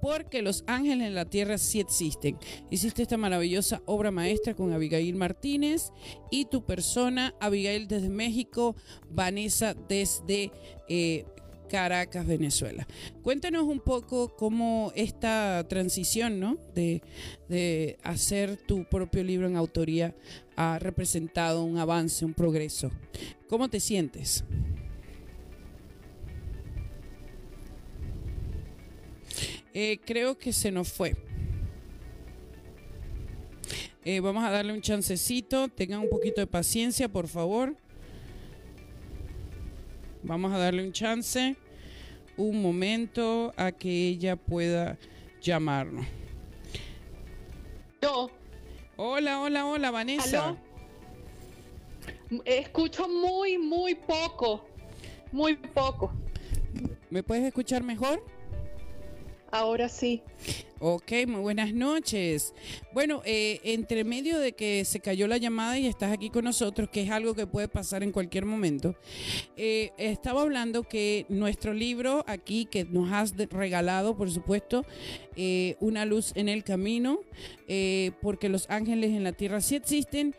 porque los ángeles en la tierra sí existen. Hiciste esta maravillosa obra maestra con Abigail Martínez y tu persona, Abigail desde México, Vanessa desde eh, Caracas, Venezuela. Cuéntanos un poco cómo esta transición, ¿no? De, de, hacer tu propio libro en autoría ha representado un avance, un progreso. ¿Cómo te sientes? Eh, creo que se nos fue. Eh, vamos a darle un chancecito. Tengan un poquito de paciencia, por favor. Vamos a darle un chance. Un momento a que ella pueda llamarnos. Yo. Hola, hola, hola, Vanessa. Escucho muy, muy poco. Muy poco. ¿Me puedes escuchar mejor? Ahora sí. Ok, muy buenas noches. Bueno, eh, entre medio de que se cayó la llamada y estás aquí con nosotros, que es algo que puede pasar en cualquier momento, eh, estaba hablando que nuestro libro aquí, que nos has regalado, por supuesto, eh, Una luz en el camino, porque los ángeles en la tierra sí existen,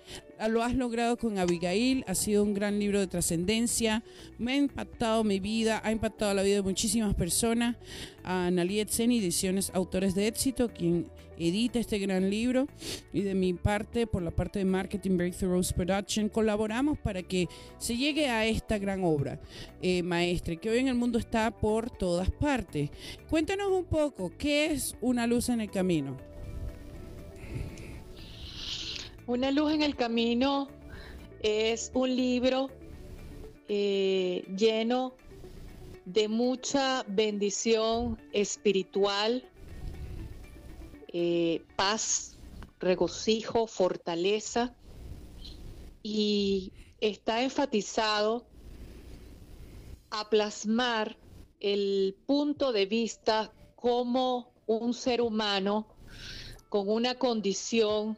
lo has logrado con Abigail, ha sido un gran libro de trascendencia, me ha impactado mi vida, ha impactado la vida de muchísimas personas. A Naliet Sen, Ediciones Autores de Éxito, quien edita este gran libro, y de mi parte, por la parte de Marketing Breakthroughs Production, colaboramos para que se llegue a esta gran obra eh, maestra, que hoy en el mundo está por todas partes. Cuéntanos un poco, ¿qué es una luz en el camino? Una luz en el camino es un libro eh, lleno de mucha bendición espiritual, eh, paz, regocijo, fortaleza. Y está enfatizado a plasmar el punto de vista como un ser humano con una condición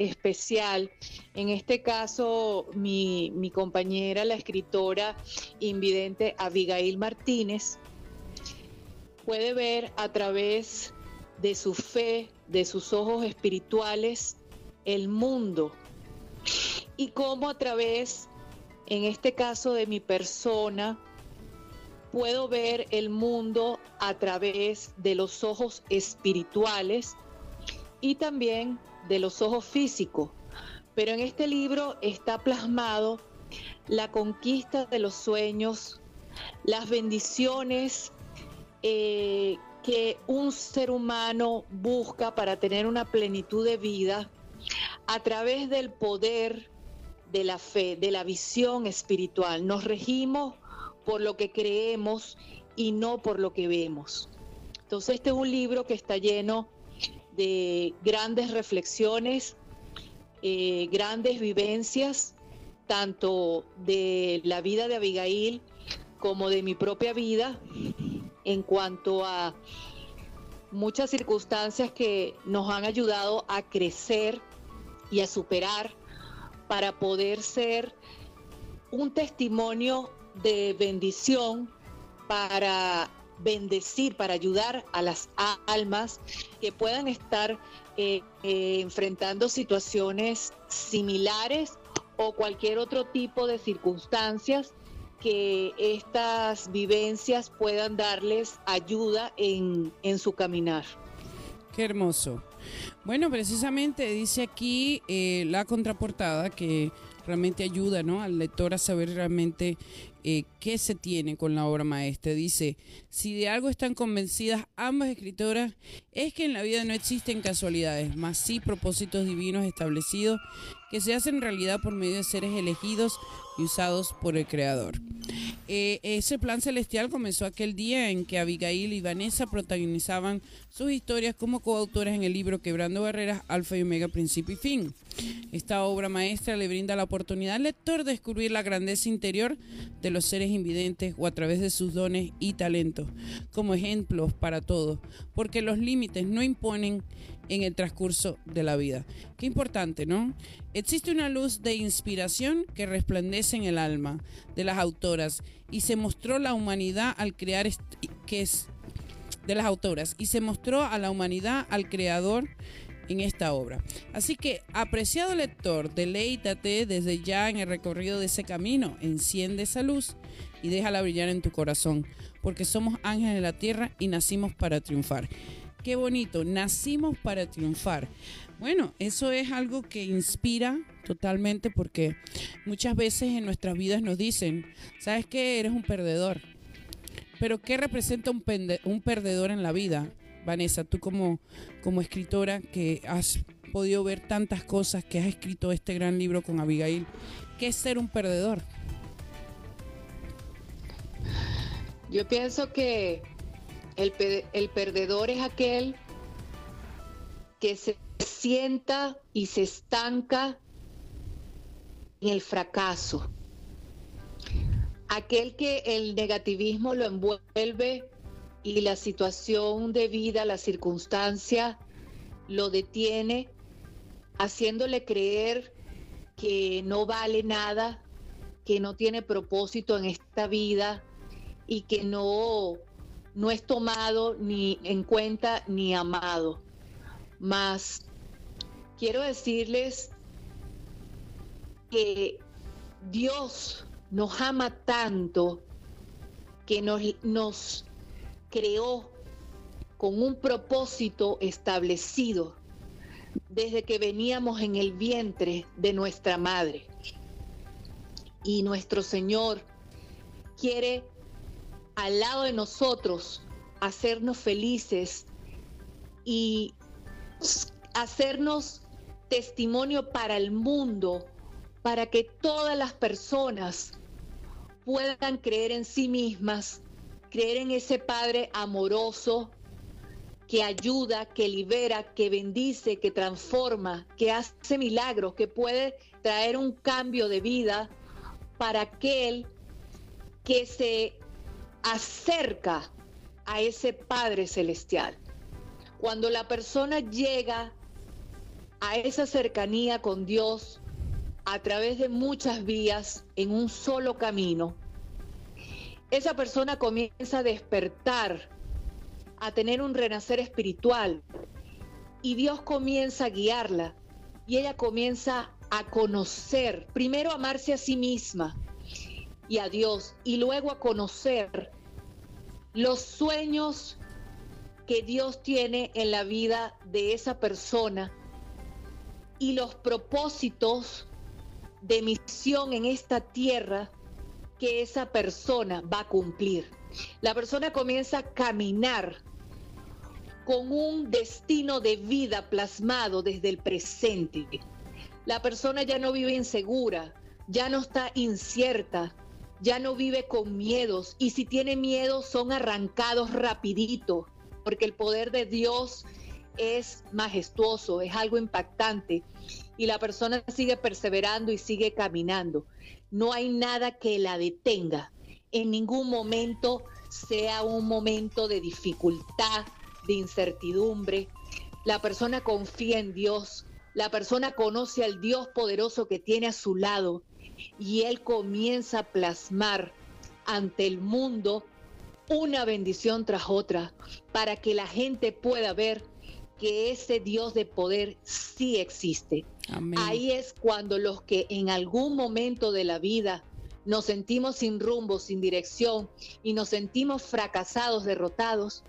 especial. En este caso, mi, compañera, la escritora invidente Abigail Martínez, puede ver a través de su fe, de sus ojos espirituales, el mundo. Y cómo a través, en este caso de mi persona, puedo ver el mundo a través de los ojos espirituales y también de los ojos físicos. Pero en este libro está plasmado la conquista de los sueños, las bendiciones eh, que un ser humano busca para tener una plenitud de vida a través del poder de la fe, de la visión espiritual. Nos regimos por lo que creemos y no por lo que vemos. Entonces este es un libro que está lleno de grandes reflexiones, eh, grandes vivencias, tanto de la vida de Abigail como de mi propia vida, en cuanto a muchas circunstancias que nos han ayudado a crecer y a superar para poder ser un testimonio de bendición para bendecir, para ayudar a las almas que puedan estar eh, eh, enfrentando situaciones similares o cualquier otro tipo de circunstancias que estas vivencias puedan darles ayuda en, en su caminar. Qué hermoso. Bueno, precisamente dice aquí eh, la contraportada que realmente ayuda ¿no? al lector a saber realmente eh, qué se tiene con la obra maestra. Dice, si de algo están convencidas ambas escritoras, es que en la vida no existen casualidades, más sí propósitos divinos establecidos que se hacen realidad por medio de seres elegidos y usados por el Creador. Eh, ese plan celestial comenzó aquel día en que Abigail y Vanessa protagonizaban sus historias como coautoras en el libro Quebrando Barreras, Alfa y Omega, Principio y Fin. Esta obra maestra le brinda la oportunidad al lector de descubrir la grandeza interior de los seres invidentes o a través de sus dones y talentos, como ejemplos para todos, porque los límites no imponen en el transcurso de la vida. Qué importante, ¿no? Existe una luz de inspiración que resplandece en el alma de las autoras y se mostró la humanidad al crear que es de las autoras y se mostró a la humanidad al creador en esta obra. Así que, apreciado lector, deleítate desde ya en el recorrido de ese camino, enciende esa luz y déjala brillar en tu corazón, porque somos ángeles de la tierra y nacimos para triunfar. Qué bonito, nacimos para triunfar. Bueno, eso es algo que inspira totalmente porque muchas veces en nuestras vidas nos dicen, ¿sabes qué? Eres un perdedor. Pero ¿qué representa un, un perdedor en la vida? Vanessa, tú como, como escritora que has podido ver tantas cosas, que has escrito este gran libro con Abigail, ¿qué es ser un perdedor? Yo pienso que el, perdedor es aquel que se sienta y se estanca en el fracaso. Aquel que el negativismo lo envuelve y la situación de vida, la circunstancia, lo detiene, haciéndole creer que no vale nada, que no tiene propósito en esta vida y que no, no es tomado ni en cuenta ni amado. Mas quiero decirles que Dios nos ama tanto que nos, nos creó con un propósito establecido desde que veníamos en el vientre de nuestra madre. Y nuestro Señor quiere al lado de nosotros hacernos felices y hacernos testimonio para el mundo, para que todas las personas puedan creer en sí mismas creer en ese Padre amoroso que ayuda, que libera, que bendice, que transforma, que hace milagros, que puede traer un cambio de vida para aquel que se acerca a ese Padre Celestial. Cuando la persona llega a esa cercanía con Dios a través de muchas vías en un solo camino, esa persona comienza a despertar, a tener un renacer espiritual y Dios comienza a guiarla y ella comienza a conocer, primero amarse a sí misma y a Dios y luego a conocer los sueños que Dios tiene en la vida de esa persona y los propósitos de misión en esta tierra que esa persona va a cumplir. La persona comienza a caminar con un destino de vida plasmado desde el presente. La persona ya no vive insegura, ya no está incierta, ya no vive con miedos y si tiene miedo son arrancados rapidito, porque el poder de Dios es majestuoso, es algo impactante y la persona sigue perseverando y sigue caminando. No hay nada que la detenga. En ningún momento sea un momento de dificultad, de incertidumbre. La persona confía en Dios, la persona conoce al Dios poderoso que tiene a su lado y Él comienza a plasmar ante el mundo una bendición tras otra para que la gente pueda ver que ese Dios de poder sí existe. Ahí es cuando los que en algún momento de la vida nos sentimos sin rumbo, sin dirección y nos sentimos fracasados, derrotados,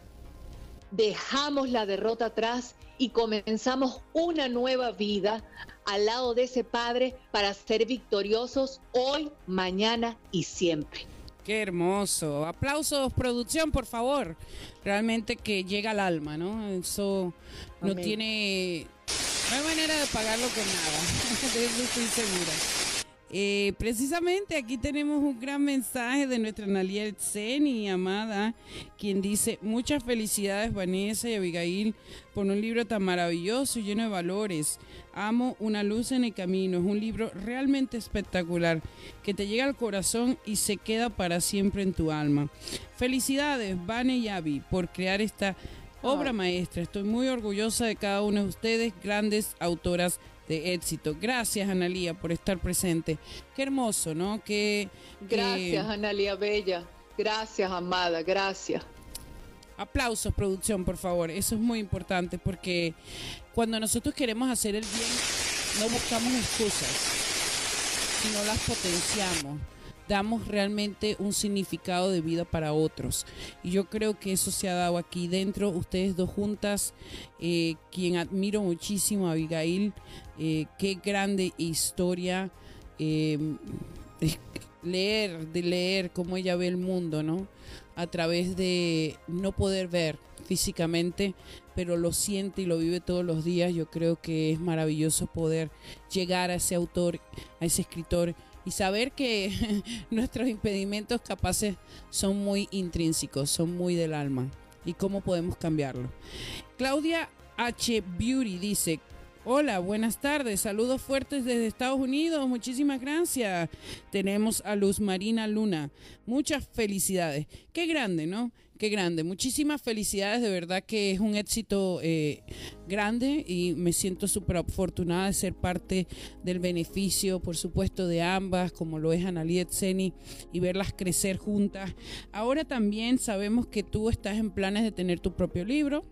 dejamos la derrota atrás y comenzamos una nueva vida al lado de ese Padre para ser victoriosos hoy, mañana y siempre. Qué hermoso. Aplausos, producción, por favor. Realmente que llega al alma, ¿no? Eso no tiene... No hay manera de pagarlo con nada. De eso estoy segura. Eh, precisamente aquí tenemos un gran mensaje de nuestra Analia Zeni, amada, quien dice, muchas felicidades Vanessa y Abigail por un libro tan maravilloso y lleno de valores. Amo Una luz en el camino, es un libro realmente espectacular que te llega al corazón y se queda para siempre en tu alma. Felicidades, Vane y Abby, por crear esta obra maestra. Estoy muy orgullosa de cada una de ustedes, grandes autoras de éxito. Gracias, Analía, por estar presente. Qué hermoso, ¿no? Que, Gracias, Analía Bella. Gracias, amada. Gracias. Aplausos, producción, por favor. Eso es muy importante porque cuando nosotros queremos hacer el bien, no buscamos excusas, sino las potenciamos damos realmente un significado de vida para otros. Y yo creo que eso se ha dado aquí dentro, ustedes dos juntas, eh, quien admiro muchísimo, Abigail, eh, qué grande historia. Em, leer, de leer cómo ella ve el mundo, ¿no? A través de no poder ver físicamente, pero lo siente y lo vive todos los días. Yo creo que es maravilloso poder llegar a ese autor, a ese escritor y saber que nuestros impedimentos capaces son muy intrínsecos, son muy del alma y cómo podemos cambiarlo. Claudia H. Beauty dice, Hola, buenas tardes. Saludos fuertes desde Estados Unidos. Muchísimas gracias. Tenemos a Luz Marina Luna. Muchas felicidades. Qué grande, ¿no? Qué grande. Muchísimas felicidades, de verdad que es un éxito eh, grande y me siento súper afortunada de ser parte del beneficio, por supuesto, de ambas, como lo es Analiet Seni, y verlas crecer juntas. Ahora también sabemos que tú estás en planes de tener tu propio libro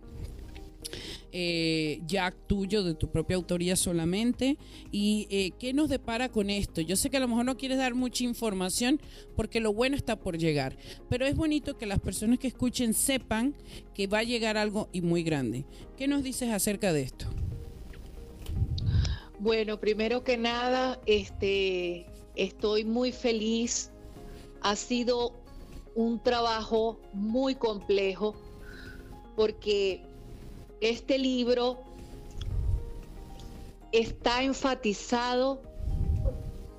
eh, ya tuyo, de tu propia autoría solamente. ¿Y eh, qué nos depara con esto? Yo sé que a lo mejor no quieres dar mucha información porque lo bueno está por llegar, pero es bonito que las personas que escuchen sepan que va a llegar algo y muy grande. ¿Qué nos dices acerca de esto? Bueno, primero que nada, este, estoy muy feliz. Ha sido un trabajo muy complejo porque este libro está enfatizado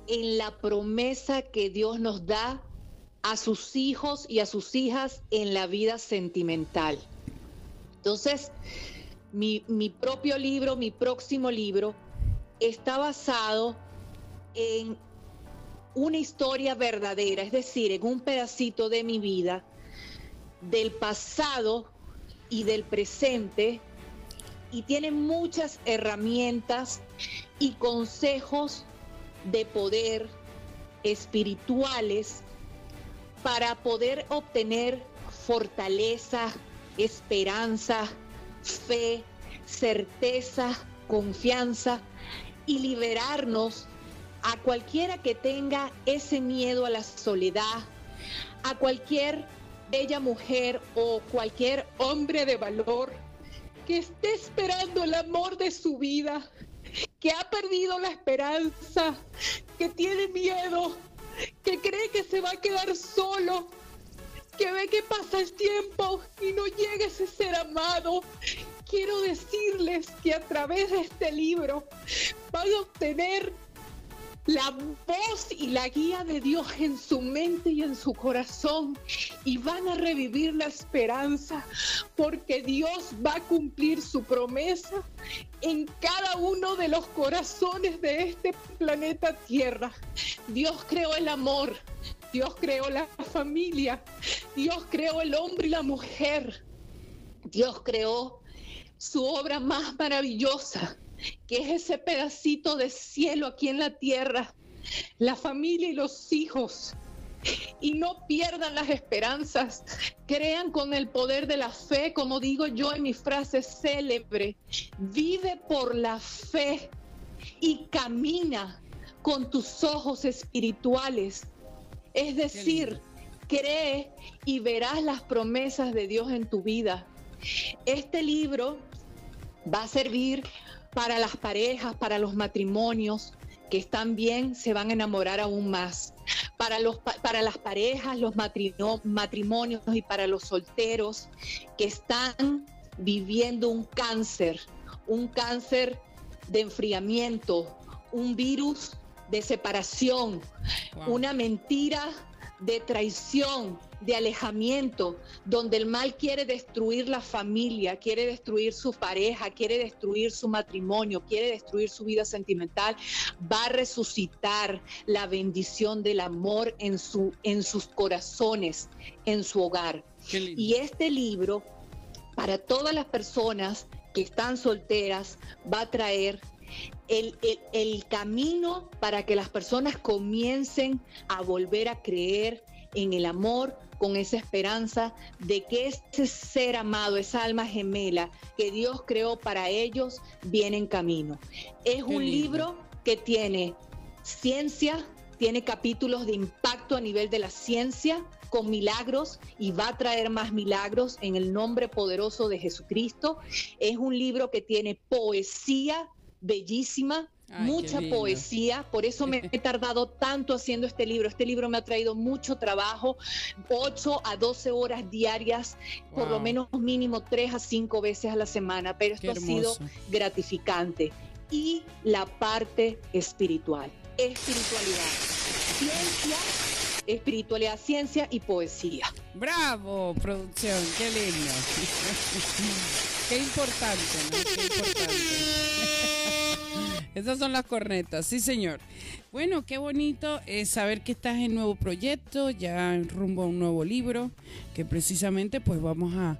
en la promesa que Dios nos da a sus hijos y a sus hijas en la vida sentimental. Entonces, mi, propio libro, mi próximo libro, está basado en una historia verdadera, es decir, en un pedacito de mi vida del pasado y del presente y tiene muchas herramientas y consejos de poder espirituales para poder obtener fortaleza, esperanza, fe, certeza, confianza y liberarnos a cualquiera que tenga ese miedo a la soledad, a cualquier bella mujer o cualquier hombre de valor que esté esperando el amor de su vida, que ha perdido la esperanza, que tiene miedo, que cree que se va a quedar solo, que ve que pasa el tiempo y no llega ese ser amado. Quiero decirles que a través de este libro van a obtener la voz y la guía de Dios en su mente y en su corazón y van a revivir la esperanza porque Dios va a cumplir su promesa en cada uno de los corazones de este planeta Tierra. Dios creó el amor, Dios creó la familia, Dios creó el hombre y la mujer, Dios creó su obra más maravillosa que es ese pedacito de cielo aquí en la tierra, la familia y los hijos. Y no pierdan las esperanzas, crean con el poder de la fe, como digo yo en mi frase célebre, vive por la fe y camina con tus ojos espirituales. Es decir, cree y verás las promesas de Dios en tu vida. Este libro va a servir para las parejas, para los matrimonios que están bien, se van a enamorar aún más. Para, los, para las parejas, los matrimonios y para los solteros que están viviendo un cáncer, un cáncer de enfriamiento, un virus de separación, una mentira de traición, de alejamiento, donde el mal quiere destruir la familia, quiere destruir su pareja, quiere destruir su matrimonio, quiere destruir su vida sentimental, va a resucitar la bendición del amor en, su, en sus corazones, en su hogar. Y este libro, para todas las personas que están solteras, va a traer el, el, camino para que las personas comiencen a volver a creer en el amor, con esa esperanza de que ese ser amado, esa alma gemela que Dios creó para ellos, viene en camino. Es un libro que tiene ciencia, tiene capítulos de impacto a nivel de la ciencia, con milagros y va a traer más milagros en el nombre poderoso de Jesucristo. Es un libro que tiene poesía bellísima, mucha poesía, por eso me he tardado tanto haciendo este libro. Este libro me ha traído mucho trabajo, 8 a 12 horas diarias, por lo menos mínimo 3 a 5 veces a la semana, pero esto ha sido gratificante. Y la parte espiritual, espiritualidad, ciencia, espiritualidad, ciencia y poesía. Bravo, producción, qué lindo. qué importante, Qué importante. Esas son las cornetas, sí señor. Bueno, qué bonito es saber que estás en nuevo proyecto, ya en rumbo a un nuevo libro, que precisamente pues vamos a,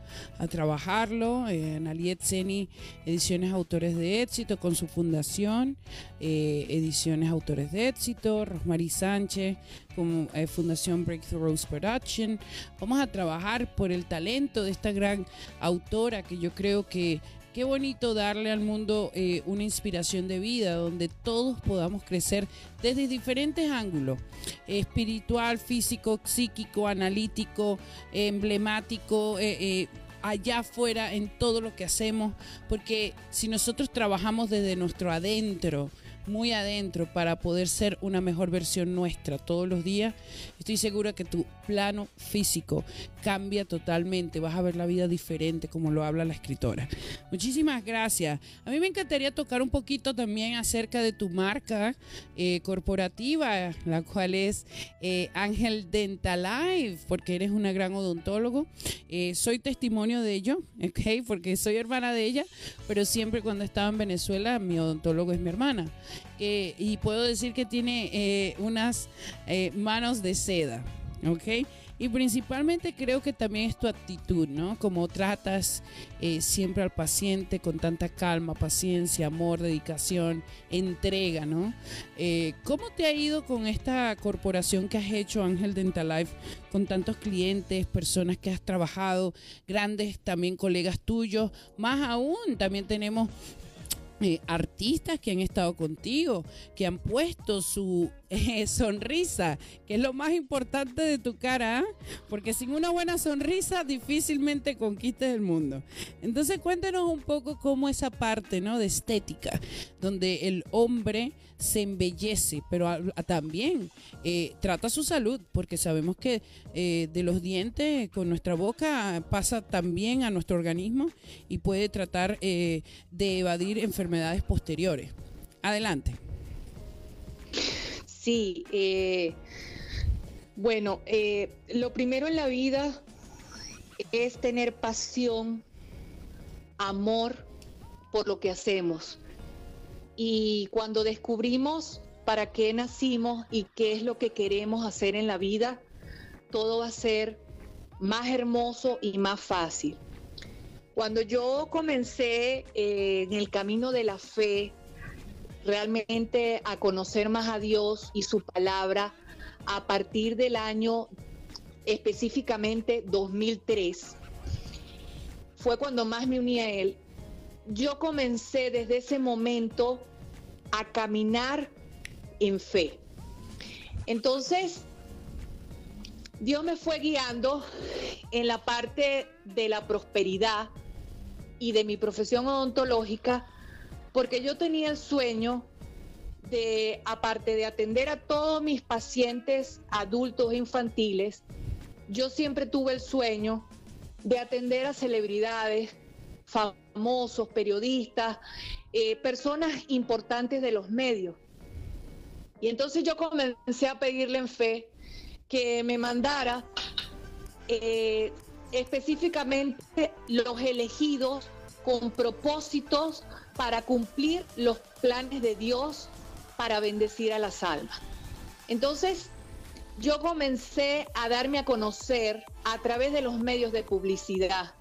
trabajarlo en Aliet Seni Ediciones Autores de Éxito con su fundación, eh, Ediciones Autores de Éxito, Rosmarie Sánchez como eh, Fundación Breakthrough Rose Production. Vamos a trabajar por el talento de esta gran autora que yo creo que Qué bonito darle al mundo eh, una inspiración de vida donde todos podamos crecer desde diferentes ángulos, espiritual, físico, psíquico, analítico, emblemático. Eh, eh, allá afuera en todo lo que hacemos, porque si nosotros trabajamos desde nuestro adentro, muy adentro para poder ser una mejor versión nuestra todos los días, estoy segura que tu plano físico cambia totalmente, vas a ver la vida diferente como lo habla la escritora. Muchísimas gracias. A mí me encantaría tocar un poquito también acerca de tu marca eh, corporativa, la cual es eh, Ángel Dental Life, porque eres una gran odontólogo. Eh, soy testimonio de ello, ¿ok? Porque soy hermana de ella, pero siempre cuando estaba en Venezuela mi odontólogo es mi hermana y puedo decir que tiene eh, unas eh, manos de seda. ¿ok? Y principalmente creo que también es tu actitud, ¿no? Como tratas eh, siempre al paciente con tanta calma, paciencia, amor, dedicación, entrega, ¿no? Eh, ¿Cómo te ha ido con esta corporación que has hecho, Ángel Dental Life, con tantos clientes, personas que has trabajado, grandes también colegas tuyos? Más aún, también tenemos eh, artistas que han estado contigo, que han puesto su sonrisa, que es lo más importante de tu cara, porque sin una buena sonrisa difícilmente conquistes el mundo. Entonces cuéntenos un poco cómo esa parte ¿no? de estética, donde el hombre se embellece, pero también eh, trata su salud, porque sabemos que eh, de los dientes con nuestra boca pasa también a nuestro organismo y puede tratar eh, de evadir enfermedades posteriores. Adelante. Sí, bueno, lo primero en la vida es tener pasión, amor por lo que hacemos y cuando descubrimos para qué nacimos y qué es lo que queremos hacer en la vida, todo va a ser más hermoso y más fácil. Cuando yo comencé eh, en el camino de la fe, realmente a conocer más a Dios y su palabra, a partir del año específicamente 2003, fue cuando más me uní a Él. Yo comencé desde ese momento a caminar en fe. Entonces, Dios me fue guiando en la parte de la prosperidad y de mi profesión odontológica, porque yo tenía el sueño de, aparte de atender a todos mis pacientes adultos e infantiles, yo siempre tuve el sueño de atender a celebridades, famosos, periodistas, eh, personas importantes de los medios. Y entonces yo comencé a pedirle en fe que me mandara eh, específicamente los elegidos con propósitos para cumplir los planes de Dios para bendecir a las almas. Entonces, yo comencé a darme a conocer a través de los medios de publicidad,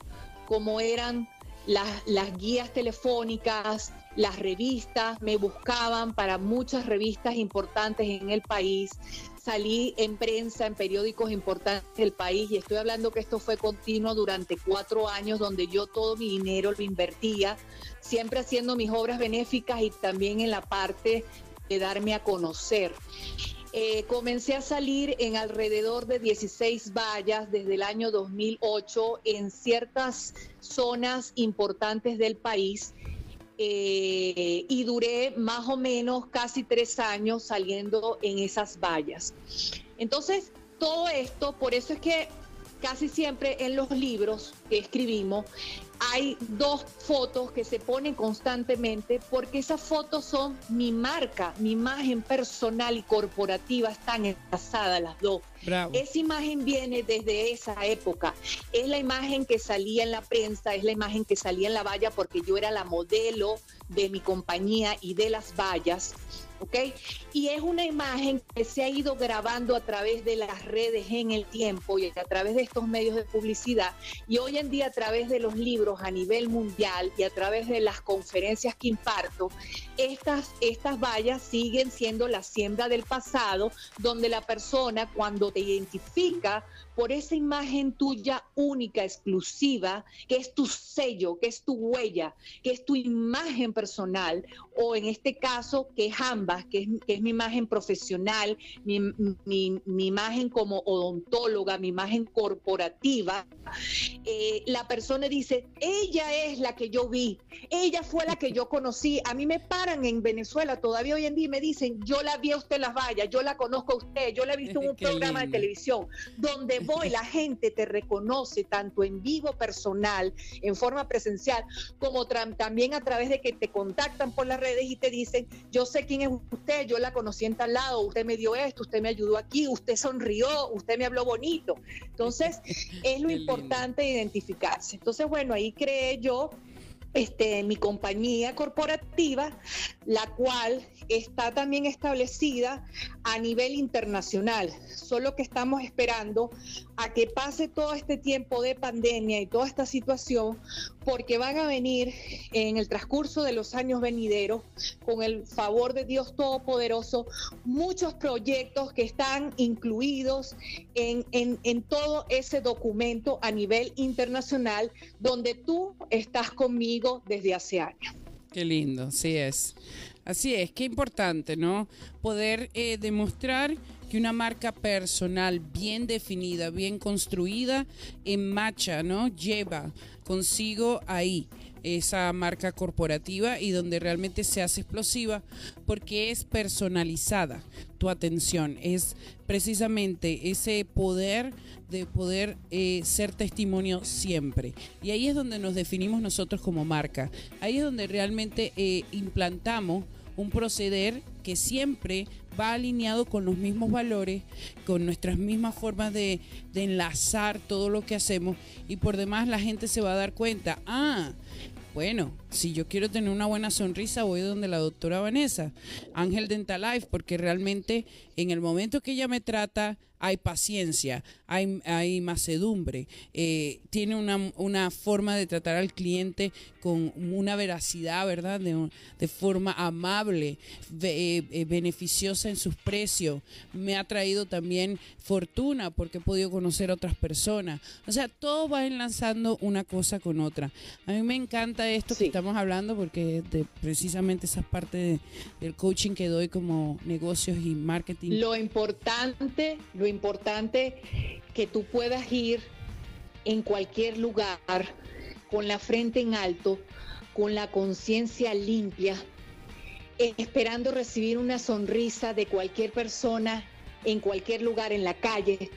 como eran las, guías telefónicas, las revistas, me buscaban para muchas revistas importantes en el país, salí en prensa, en periódicos importantes del país y estoy hablando que esto fue continuo durante cuatro años donde yo todo mi dinero lo invertía, siempre haciendo mis obras benéficas y también en la parte de darme a conocer. Eh, comencé a salir en alrededor de 16 vallas desde el año 2008 en ciertas zonas importantes del país eh, y duré más o menos casi tres años saliendo en esas vallas. Entonces, todo esto, por eso es que casi siempre en los libros que escribimos hay dos fotos que se ponen constantemente porque esas fotos son mi marca, mi imagen personal y corporativa están enlazadas las dos. Esa imagen viene desde esa época. Es la imagen que salía en la prensa, es la imagen que salía en la valla porque yo era la modelo de mi compañía y de las vallas. ¿ok? Y es una imagen que se ha ido grabando a través de las redes en el tiempo y a través de estos medios de publicidad y hoy en día a través de los libros a nivel mundial y a través de las conferencias que imparto, estas, estas vallas siguen siendo la siembra del pasado donde la persona cuando te identifica por esa imagen tuya única, exclusiva, que es tu sello, que es tu huella, que es tu imagen personal, o en este caso, que es ambas, que es, mi imagen profesional, mi, imagen como odontóloga, mi imagen corporativa, eh, la persona dice, ella es la que yo vi, ella fue la que yo conocí. A mí me paran en Venezuela todavía hoy en día y me dicen, yo la vi a usted en las vallas, yo la conozco a usted, yo la he visto en un programa de televisión, donde y la gente te reconoce tanto en vivo personal, en forma presencial, como también a través de que te contactan por las redes y te dicen, yo sé quién es usted, yo la conocí en tal lado, usted me dio esto, usted me ayudó aquí, usted sonrió, usted me habló bonito. Entonces, es lo importante identificarse. Entonces, bueno, ahí creé yo este, mi compañía corporativa, la cual está también establecida a nivel internacional, solo que estamos esperando a que pase todo este tiempo de pandemia y toda esta situación, porque van a venir en el transcurso de los años venideros, con el favor de Dios Todopoderoso, muchos proyectos que están incluidos en, en todo ese documento a nivel internacional, donde tú estás conmigo desde hace años. Qué lindo, así es. Así es, qué importante, ¿no? Poder eh, demostrar que una marca personal bien definida, bien construida, en marcha, ¿no? Lleva consigo ahí esa marca corporativa y donde realmente se hace explosiva porque es personalizada tu atención, es precisamente ese poder de poder eh, ser testimonio siempre. Y ahí es donde nos definimos nosotros como marca, ahí es donde realmente eh, implantamos un proceder que siempre va alineado con los mismos valores, con nuestras mismas formas de, enlazar todo lo que hacemos y por demás la gente se va a dar cuenta, ah, bueno, si yo quiero tener una buena sonrisa, voy donde la doctora Vanessa, Ángel Dental Life, porque realmente en el momento que ella me trata, hay paciencia, hay, hay macedumbre, eh, tiene una, forma de tratar al cliente con una veracidad, ¿verdad? De, forma amable, eh, eh, beneficiosa en sus precios. Me ha traído también fortuna porque he podido conocer a otras personas. O sea, todo va enlazando una cosa con otra. A mí me encanta esto que estamos hablando porque de precisamente esa parte del coaching que doy como negocios y marketing. Lo importante, lo importante que tú puedas ir en cualquier lugar con la frente en alto, con la conciencia limpia, esperando recibir una sonrisa de cualquier persona en cualquier lugar en la calle,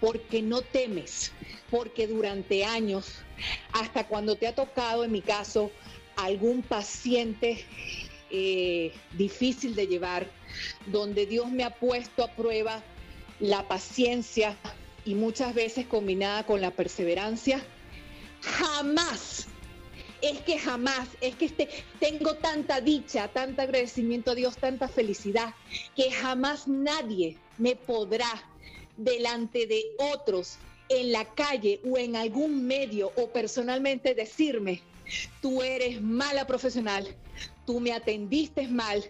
porque no temes, porque durante años, hasta cuando te ha tocado, en mi caso, algún paciente eh, difícil de llevar, donde Dios me ha puesto a prueba la paciencia y muchas veces combinada con la perseverancia, jamás, es que jamás, es que este, tengo tanta dicha, tanto agradecimiento a Dios, tanta felicidad, que jamás nadie me podrá delante de otros en la calle o en algún medio o personalmente decirme, tú eres mala profesional, tú me atendiste mal,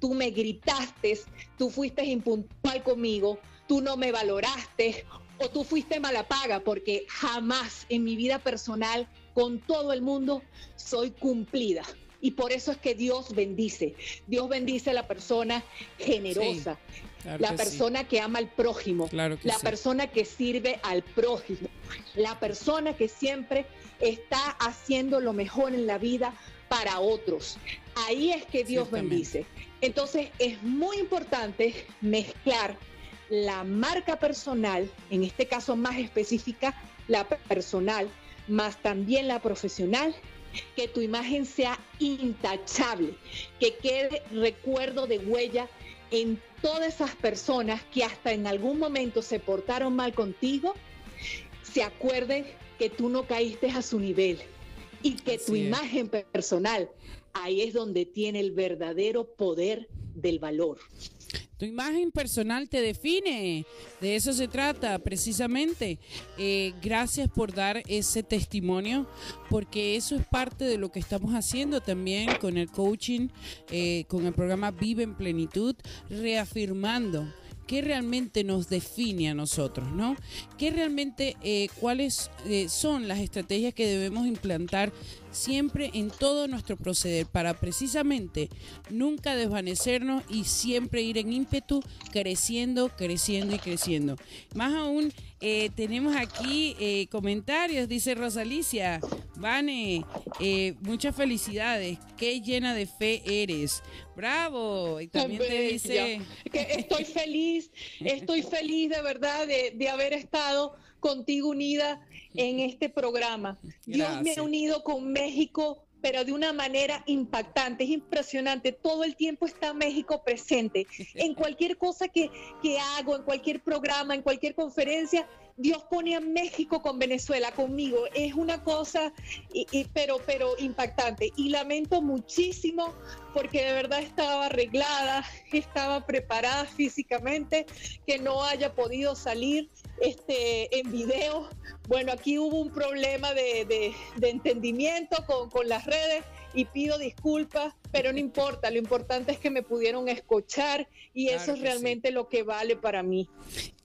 tú me gritaste, tú fuiste impuntual conmigo, tú no me valoraste o tú fuiste mala paga, porque jamás en mi vida personal con todo el mundo soy cumplida. Y por eso es que Dios bendice. Dios bendice a la persona generosa, la persona que ama al prójimo, la persona que sirve al prójimo, la persona que siempre está haciendo lo mejor en la vida para otros. Ahí es que Dios bendice. Entonces es muy importante mezclar la marca personal, en este caso más específica, la personal, más también la profesional, que tu imagen sea intachable, que quede recuerdo de huella en todas esas personas que hasta en algún momento se portaron mal contigo, se acuerden que tú no caíste a su nivel y que tu imagen personal, ahí es donde tiene el verdadero poder del valor. Tu imagen personal te define. De eso se trata precisamente. Eh, gracias por dar ese testimonio, porque eso es parte de lo que estamos haciendo también con el coaching, eh, con el programa Vive en Plenitud, reafirmando qué realmente nos define a nosotros, ¿no? ¿Qué realmente, eh, cuáles son las estrategias que debemos implantar siempre en todo nuestro proceder para precisamente nunca desvanecernos y siempre ir en ímpetu, creciendo, creciendo y creciendo. Más aún, eh, tenemos aquí eh, comentarios, dice Rosalicia, Vane, eh, muchas felicidades, qué llena de fe eres. Bravo. Y también te dice... Que estoy feliz, estoy feliz de verdad de, de haber estado contigo unida en este programa. Dios me ha unido con México pero de una manera impactante, es impresionante. Todo el tiempo está México presente. En cualquier cosa que, que hago, en cualquier programa, en cualquier conferencia, Dios pone a México con Venezuela conmigo. Es una cosa, pero, pero impactante. Y lamento muchísimo porque de verdad estaba arreglada, estaba preparada físicamente, que no haya podido salir este, en video. Bueno, aquí hubo un problema de, entendimiento con, con las redes y pido disculpas, pero no importa, lo importante es que me pudieron escuchar y eso es realmente lo que vale para mí.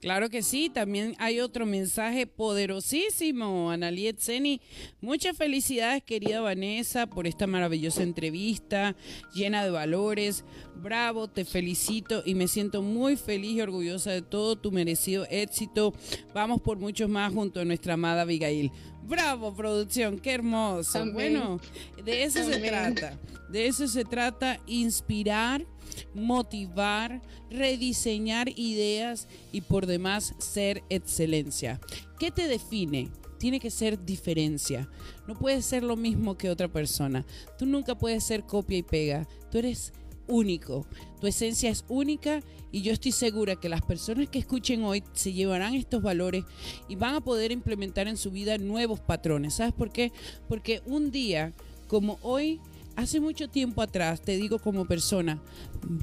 Claro que sí, también hay otro mensaje poderosísimo, Analiet Zeni. Muchas felicidades, querida Vanessa, por esta maravillosa entrevista llena de valores. Bravo, te felicito y me siento muy feliz y orgullosa de todo tu merecido éxito. Vamos por muchos más junto a nuestra amada Abigail. Bravo, producción, qué hermoso. Bueno, de eso se trata. De eso se trata, inspirar, motivar, rediseñar ideas y por demás ser excelencia. ¿Qué te define? Tiene que ser diferencia. No puedes ser lo mismo que otra persona. Tú nunca puedes ser copia y pega. Tú eres único. Tu esencia es única y yo estoy segura que las personas que escuchen hoy se llevarán estos valores y van a poder implementar en su vida nuevos patrones. ¿Sabes por qué? Porque un día como hoy, hace mucho tiempo atrás, te digo como persona,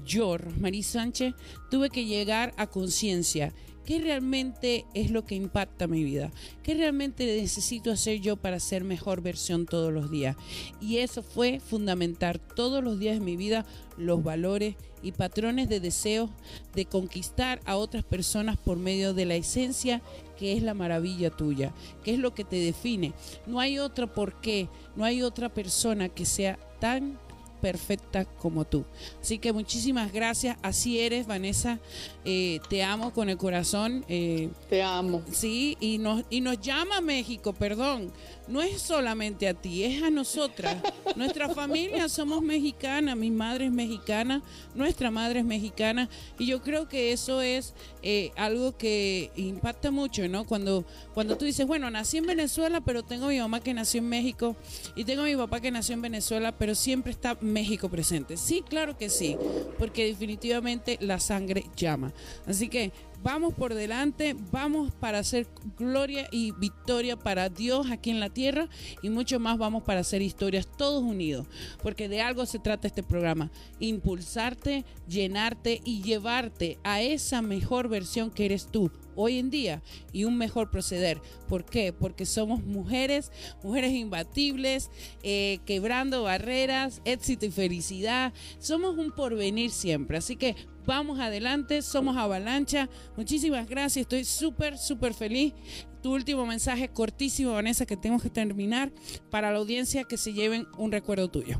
yo, Rosmarie Sánchez, tuve que llegar a conciencia ¿Qué realmente es lo que impacta mi vida? ¿Qué realmente necesito hacer yo para ser mejor versión todos los días? Y eso fue fundamentar todos los días de mi vida los valores y patrones de deseo de conquistar a otras personas por medio de la esencia que es la maravilla tuya, que es lo que te define. No hay otra por qué, no hay otra persona que sea tan perfecta como tú. Así que muchísimas gracias. Así eres, Vanessa. Eh, te amo con el corazón. Eh, te amo. Sí, y nos, y nos llama México, perdón. No es solamente a ti, es a nosotras. Nuestra familia somos mexicanas, mi madre es mexicana, nuestra madre es mexicana. Y yo creo que eso es eh, algo que impacta mucho, ¿no? Cuando, cuando tú dices, bueno, nací en Venezuela, pero tengo a mi mamá que nació en México y tengo a mi papá que nació en Venezuela, pero siempre está México presente. Sí, claro que sí, porque definitivamente la sangre llama. Así que vamos por delante, vamos para hacer gloria y victoria para Dios aquí en la tierra y mucho más vamos para hacer historias todos unidos, porque de algo se trata este programa, impulsarte, llenarte y llevarte a esa mejor versión que eres tú hoy en día y un mejor proceder. ¿Por qué? Porque somos mujeres, mujeres imbatibles, eh, quebrando barreras, éxito y felicidad. Somos un porvenir siempre. Así que vamos adelante, somos avalancha. Muchísimas gracias, estoy súper, súper feliz. Tu último mensaje cortísimo, Vanessa, que tengo que terminar para la audiencia que se lleven un recuerdo tuyo.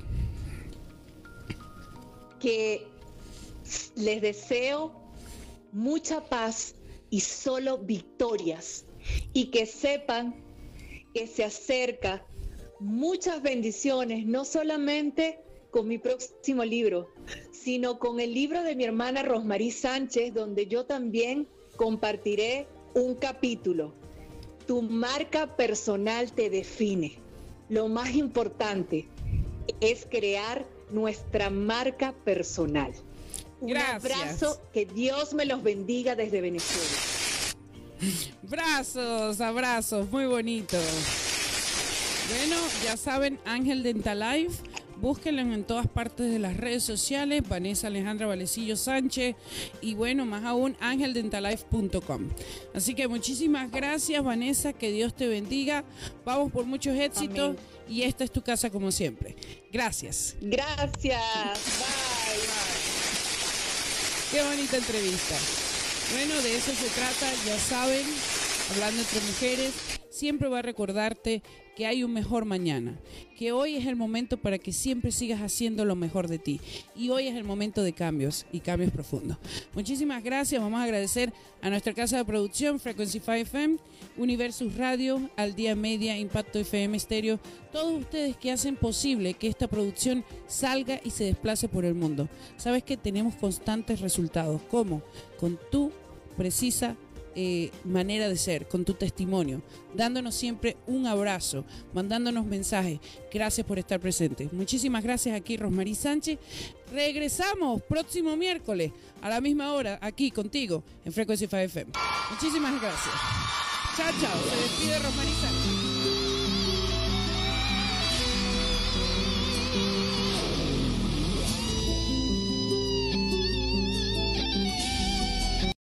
Que les deseo mucha paz y solo victorias y que sepan que se acerca muchas bendiciones, no solamente con mi próximo libro, sino con el libro de mi hermana Rosmarie Sánchez, donde yo también compartiré un capítulo. Tu marca personal te define. Lo más importante es crear nuestra marca personal. Un abrazo, que Dios me los bendiga desde Venezuela. Brazos, abrazos, muy bonitos. Bueno, ya saben, Ángel Dental Life. Búsquenlo en todas partes de las redes sociales, Vanessa Alejandra Valecillo Sánchez y bueno, más aún, angeldentalife.com. Así que muchísimas gracias, Vanessa, que Dios te bendiga. Vamos por muchos éxitos y esta es tu casa como siempre. Gracias. Gracias. Bye. Qué bonita entrevista. Bueno, de eso se trata, ya saben, hablando entre mujeres, siempre va a recordarte que hay un mejor mañana, que hoy es el momento para que siempre sigas haciendo lo mejor de ti. Y hoy es el momento de cambios y cambios profundos. Muchísimas gracias. Vamos a agradecer a nuestra casa de producción, Frequency 5 FM, Universus Radio, Al Día Media, Impacto FM Stereo, todos ustedes que hacen posible que esta producción salga y se desplace por el mundo. Sabes que tenemos constantes resultados. ¿Cómo? Con tu precisa eh, manera de ser, con tu testimonio, dándonos siempre un abrazo, mandándonos mensajes. Gracias por estar presente. Muchísimas gracias aquí, Rosmarie Sánchez. Regresamos próximo miércoles a la misma hora aquí contigo en Frequency 5 FM. Muchísimas gracias. Chao, chao. Se despide Rosmarie Sánchez.